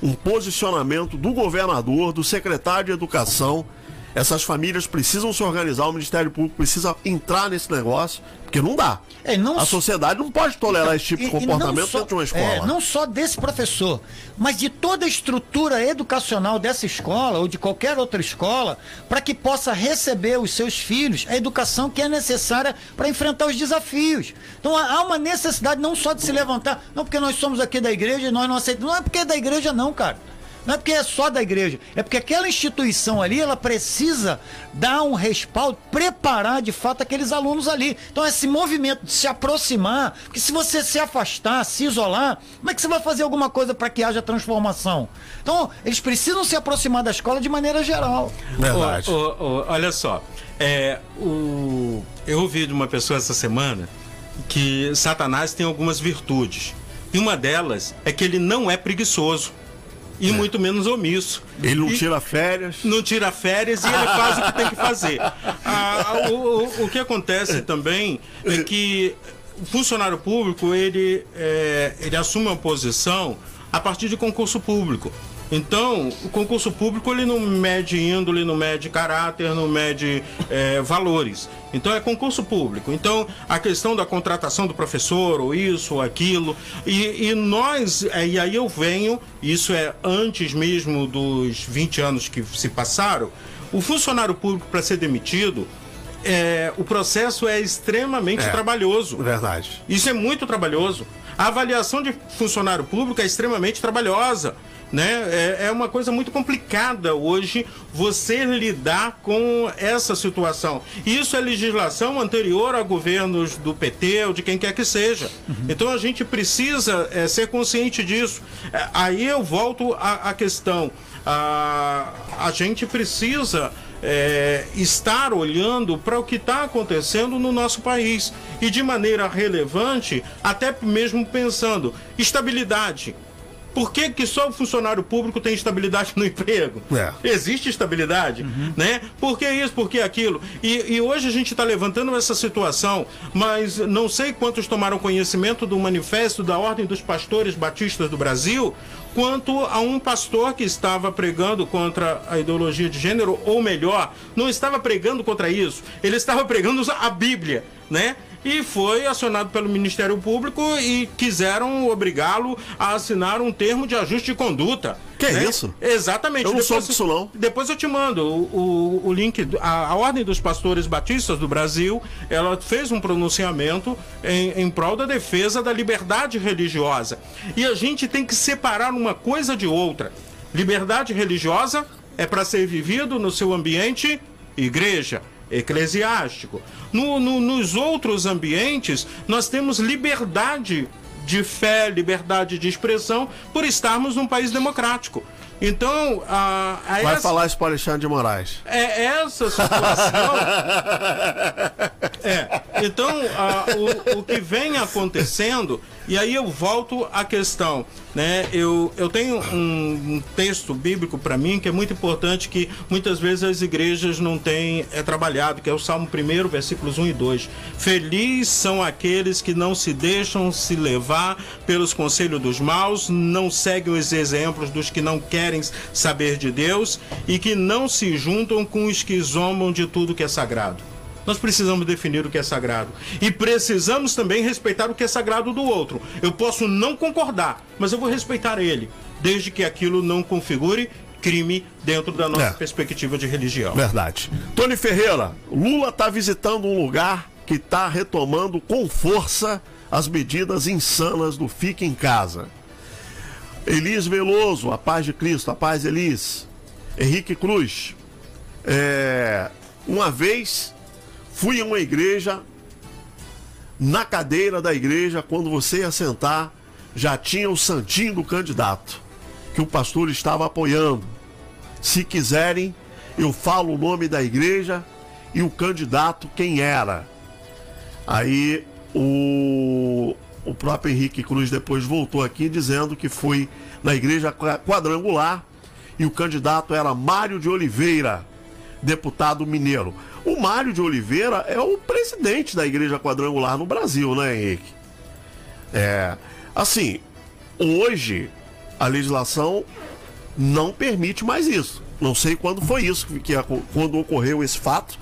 [SPEAKER 3] um posicionamento do governador, do secretário de Educação. Essas famílias precisam se organizar, o Ministério Público precisa entrar nesse negócio, porque não dá.
[SPEAKER 4] É, não
[SPEAKER 3] a sociedade não pode tolerar esse tipo de comportamento
[SPEAKER 4] só-
[SPEAKER 3] dentro de uma escola.
[SPEAKER 4] é, não só desse professor, mas de toda a estrutura educacional dessa escola ou de qualquer outra escola, para que possa receber os seus filhos a educação que é necessária para enfrentar os desafios. Então há há uma necessidade não só de se levantar, não porque nós somos aqui da igreja e nós não aceitamos, não é porque é da igreja não, cara. Não é porque é só da igreja, é porque aquela instituição ali, ela precisa dar um respaldo, preparar de fato aqueles alunos ali. Então esse movimento de se aproximar, porque se você se afastar, se isolar, como é que você vai fazer alguma coisa para que haja transformação? Então, eles precisam se aproximar da escola de maneira geral.
[SPEAKER 5] Verdade. Ô, ô, ô, olha só, é, o... eu ouvi de uma pessoa essa semana que Satanás tem algumas virtudes. E uma delas é que ele não é preguiçoso. E é. muito menos omisso.
[SPEAKER 3] Ele não
[SPEAKER 5] e
[SPEAKER 3] tira férias.
[SPEAKER 5] Não tira férias e ele faz o que tem que fazer. [laughs] Ah, o, o, o, que acontece também é que o funcionário público ele, é, ele assume uma posição a partir de concurso público. Então, o concurso público ele não mede índole, não mede caráter, não mede é, valores. Então é concurso público. Então a questão da contratação do professor, ou isso, ou aquilo. E, e nós, é, e aí eu venho, isso é antes mesmo dos 20 anos que se passaram, o funcionário público para ser demitido, é, o processo é extremamente é, trabalhoso.
[SPEAKER 3] Verdade.
[SPEAKER 5] Isso é muito trabalhoso. A avaliação de funcionário público é extremamente trabalhosa né? É, é uma coisa muito complicada hoje você lidar com essa situação. Isso é legislação anterior a governos do PT ou de quem quer que seja. Uhum. Então a gente precisa é, ser consciente disso. É, aí eu volto à, à questão. A, a gente precisa é, estar olhando para o que está acontecendo no nosso país e de maneira relevante, até mesmo pensando estabilidade. Por que, que só o funcionário público tem estabilidade [laughs] no emprego? É. Existe estabilidade, uhum. né? Por que isso, por que aquilo? E, e hoje a gente está levantando essa situação, mas não sei quantos tomaram conhecimento do manifesto da Ordem dos Pastores Batistas do Brasil, quanto a um pastor que estava pregando contra a ideologia de gênero, ou melhor, não estava pregando contra isso, ele estava pregando a Bíblia, né? E foi acionado pelo Ministério Público e quiseram obrigá-lo a assinar um termo de ajuste de conduta.
[SPEAKER 3] Que né? isso?
[SPEAKER 5] Exatamente.
[SPEAKER 3] Eu não depois, disso não.
[SPEAKER 5] Depois eu te mando o, o, o link. A, a, Ordem dos Pastores Batistas do Brasil, ela fez um pronunciamento em, em prol da defesa da liberdade religiosa. E a gente tem que separar uma coisa de outra. Liberdade religiosa é para ser vivido no seu ambiente igreja eclesiástico. No, no, nos outros ambientes, nós temos liberdade de fé, liberdade de expressão, por estarmos num país democrático. Então, a, a
[SPEAKER 3] Vai essa, falar isso para Alexandre de Moraes.
[SPEAKER 5] É essa situação. [laughs] é. Então, a, o, o que vem acontecendo, e aí eu volto à questão. Né? Eu, eu tenho um, um texto bíblico para mim que é muito importante que muitas vezes as igrejas não têm é, trabalhado, que é o Salmo 1, versículos 1 e 2. Feliz são aqueles que não se deixam se levar pelos conselhos dos maus, não seguem os exemplos dos que não querem saber de Deus e que não se juntam com os que zombam de tudo que é sagrado. Nós precisamos definir o que é sagrado. E precisamos também respeitar o que é sagrado do outro. Eu posso não concordar, mas eu vou respeitar ele, desde que aquilo não configure crime dentro da nossa é. perspectiva de religião.
[SPEAKER 3] Verdade. Tony Ferreira, Lula está visitando um lugar que está retomando com força as medidas insanas do Fique em Casa. Elis Veloso, a paz de Cristo, a paz Elis. Henrique Cruz, é, uma vez Fui a uma igreja, na cadeira da igreja, quando você ia sentar, já tinha o santinho do candidato, que o pastor estava apoiando. Se quiserem, eu falo o nome da igreja e o candidato quem era. Aí o, o próprio Henrique Cruz depois voltou aqui dizendo que foi na igreja quadrangular e o candidato era Mário de Oliveira, deputado mineiro. O Mário de Oliveira é o presidente da Igreja Quadrangular no Brasil, né, Henrique? É. Assim, hoje a legislação não permite mais isso. Não sei quando foi isso, que, quando ocorreu esse fato,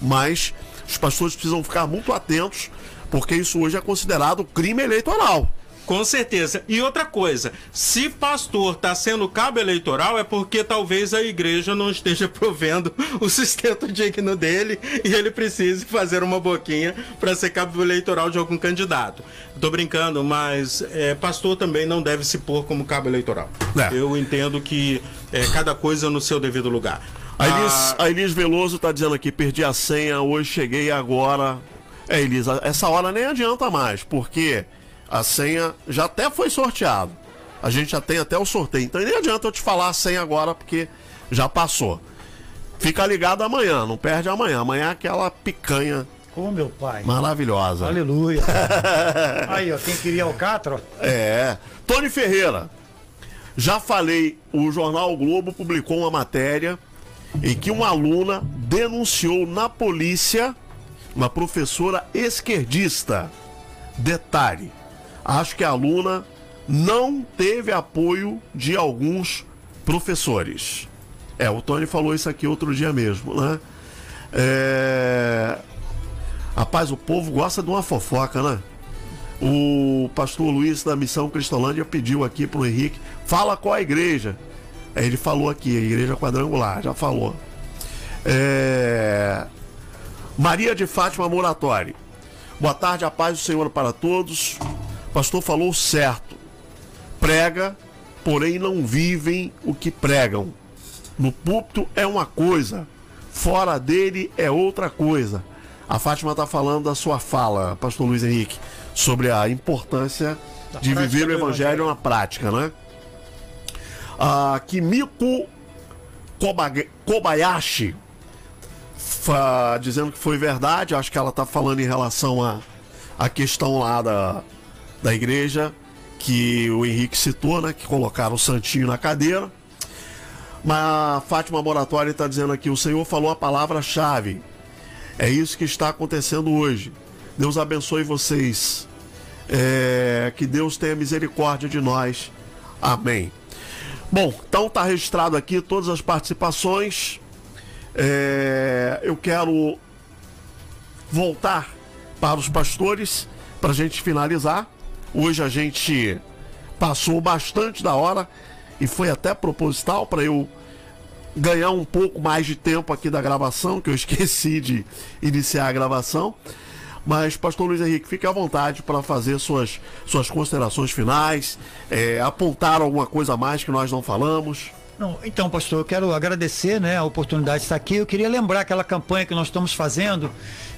[SPEAKER 3] mas os pastores precisam ficar muito atentos, porque isso hoje é considerado crime eleitoral.
[SPEAKER 5] Com certeza. E outra coisa, se pastor está sendo cabo eleitoral, é porque talvez a igreja não esteja [laughs] provendo o sustento digno dele e ele precise fazer uma boquinha para ser cabo eleitoral de algum candidato. Estou brincando, mas é, pastor também não deve se pôr como cabo eleitoral. É. Eu entendo que é, cada coisa no seu devido lugar.
[SPEAKER 3] A Elis, ah, a Elis Veloso está dizendo aqui, perdi a senha, hoje cheguei agora. É, Elisa, essa hora nem adianta mais, porque a senha já até foi sorteado. A gente já tem até o sorteio. Então nem adianta eu te falar a senha agora, porque já passou. Fica ligado amanhã, não perde amanhã. Amanhã é aquela picanha.
[SPEAKER 4] Oh, meu pai.
[SPEAKER 3] Maravilhosa.
[SPEAKER 4] Aleluia. [laughs] Aí, ó, quem queria o Catro?
[SPEAKER 3] É. Tony Ferreira. Já falei, o jornal o Globo publicou uma matéria em que uma aluna denunciou na polícia uma professora esquerdista. Detalhe: acho que a aluna não teve apoio de alguns professores. É, o Tony falou isso aqui outro dia mesmo, né? É... Rapaz, o povo gosta de uma fofoca, né? O pastor Luiz da Missão Cristolândia pediu aqui pro Henrique, fala qual a igreja. Aí ele falou aqui, a igreja quadrangular, já falou. É... Maria de Fátima Moratório. Boa tarde, a paz do Senhor para todos. Pastor falou certo. Prega, porém não vivem o que pregam. No púlpito é uma coisa, fora dele é outra coisa. A Fátima está falando da sua fala, pastor Luiz Henrique, sobre a importância da de viver o evangelho, na prática, né? A Kimiko Kobayashi, dizendo que foi verdade, acho que ela está falando em relação a, a questão lá da, da igreja, que o Henrique citou, né? Que colocaram o Santinho na cadeira. Mas a Fátima Moratória está dizendo aqui: o Senhor falou a palavra-chave. É isso que está acontecendo hoje. Deus abençoe vocês. É, que Deus tenha misericórdia de nós. Amém. Bom, então está registrado aqui todas as participações. É, eu quero voltar para os pastores para a gente finalizar. Hoje a gente passou bastante da hora e foi até proposital para eu ganhar um pouco mais de tempo aqui da gravação, que eu [laughs] esqueci de iniciar a gravação. Mas, Pastor Luiz Henrique, fique à vontade para fazer suas, suas considerações finais, é, apontar alguma coisa a mais que nós não falamos.
[SPEAKER 4] Não, então, pastor, eu quero agradecer né, a oportunidade de estar aqui. Eu queria lembrar aquela campanha que nós estamos fazendo,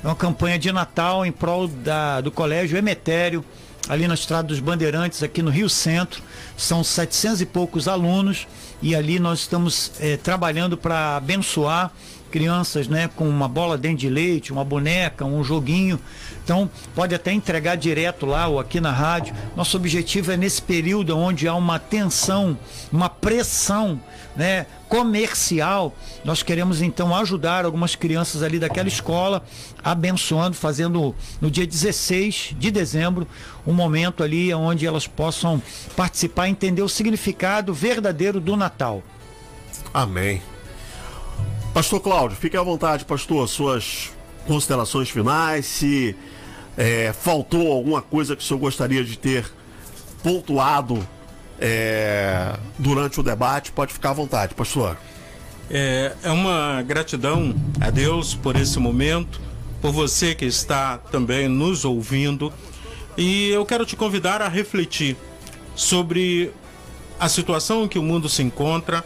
[SPEAKER 4] é uma campanha de Natal em prol da, do Colégio Emetério, ali na Estrada dos Bandeirantes, aqui no Rio Centro. São 700 e poucos alunos e ali nós estamos é, trabalhando para abençoar crianças né, com uma bola dentro de leite, uma boneca, um joguinho. Então, pode até entregar direto lá ou aqui na rádio. Nosso objetivo é nesse período onde há uma tensão, uma pressão né, comercial, nós queremos então ajudar algumas crianças ali daquela escola, abençoando, fazendo no dia 16 de dezembro um momento ali onde elas possam participar entender o significado verdadeiro do Natal.
[SPEAKER 3] Amém. Pastor Cláudio, fique à vontade, pastor, suas considerações finais, se é, faltou alguma coisa que o senhor gostaria de ter pontuado é, durante o debate, pode ficar à vontade, pastor.
[SPEAKER 5] É, é uma gratidão a Deus por esse momento, por você que está também nos ouvindo. E eu quero te convidar a refletir sobre a situação em que o mundo se encontra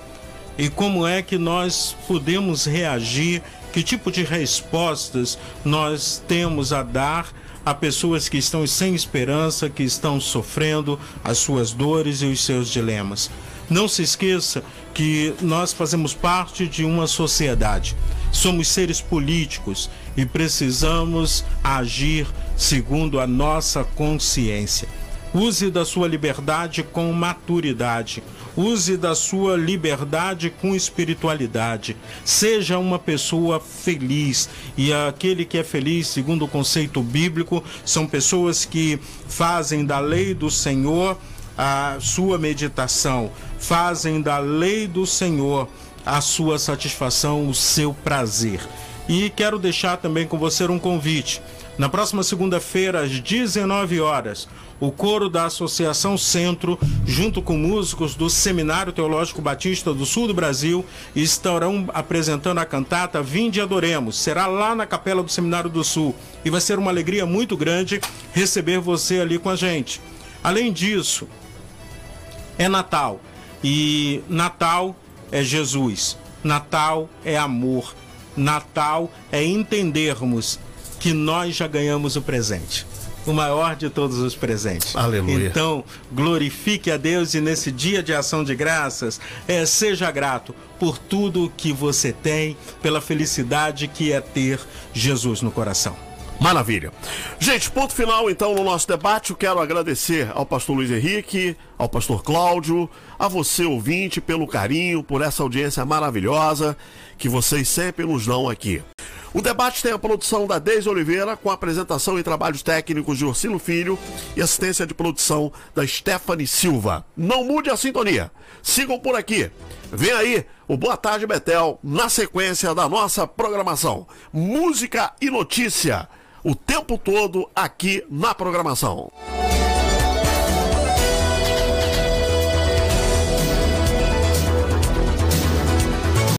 [SPEAKER 5] e como é que nós podemos reagir, que tipo de respostas nós temos a dar a pessoas que estão sem esperança, que estão sofrendo as suas dores e os seus dilemas. Não se esqueça que nós fazemos parte de uma sociedade. Somos seres políticos e precisamos agir segundo a nossa consciência. Use da sua liberdade com maturidade. Use da sua liberdade com espiritualidade. Seja uma pessoa feliz. E aquele que é feliz, segundo o conceito bíblico, são pessoas que fazem da lei do Senhor a sua meditação, fazem da lei do Senhor a sua satisfação, o seu prazer. E quero deixar também com você um convite. Na próxima segunda-feira, às 19 horas, o coro da Associação Centro, junto com músicos do Seminário Teológico Batista do Sul do Brasil, estarão apresentando a cantata Vinde Adoremos. Será lá na Capela do Seminário do Sul e vai ser uma alegria muito grande receber você ali com a gente. Além disso, é Natal e Natal é Jesus, Natal é amor, Natal é entendermos que nós já ganhamos o presente. O maior de todos os presentes.
[SPEAKER 3] Aleluia.
[SPEAKER 5] Então, glorifique a Deus e nesse dia de ação de graças, é, seja grato por tudo que você tem, pela felicidade que é ter Jesus no coração.
[SPEAKER 3] Maravilha. Gente, ponto final então no nosso debate. Eu quero agradecer ao pastor Luiz Henrique, ao pastor Cláudio, a você ouvinte pelo carinho, por essa audiência maravilhosa que vocês sempre nos dão aqui. O debate tem a produção da Deise Oliveira, com apresentação e trabalhos técnicos de Ursino Filho e assistência de produção da Stephanie Silva. Não mude a sintonia. Sigam por aqui. Vem aí o Boa Tarde Betel na sequência da nossa programação. Música e notícia o tempo todo aqui na programação.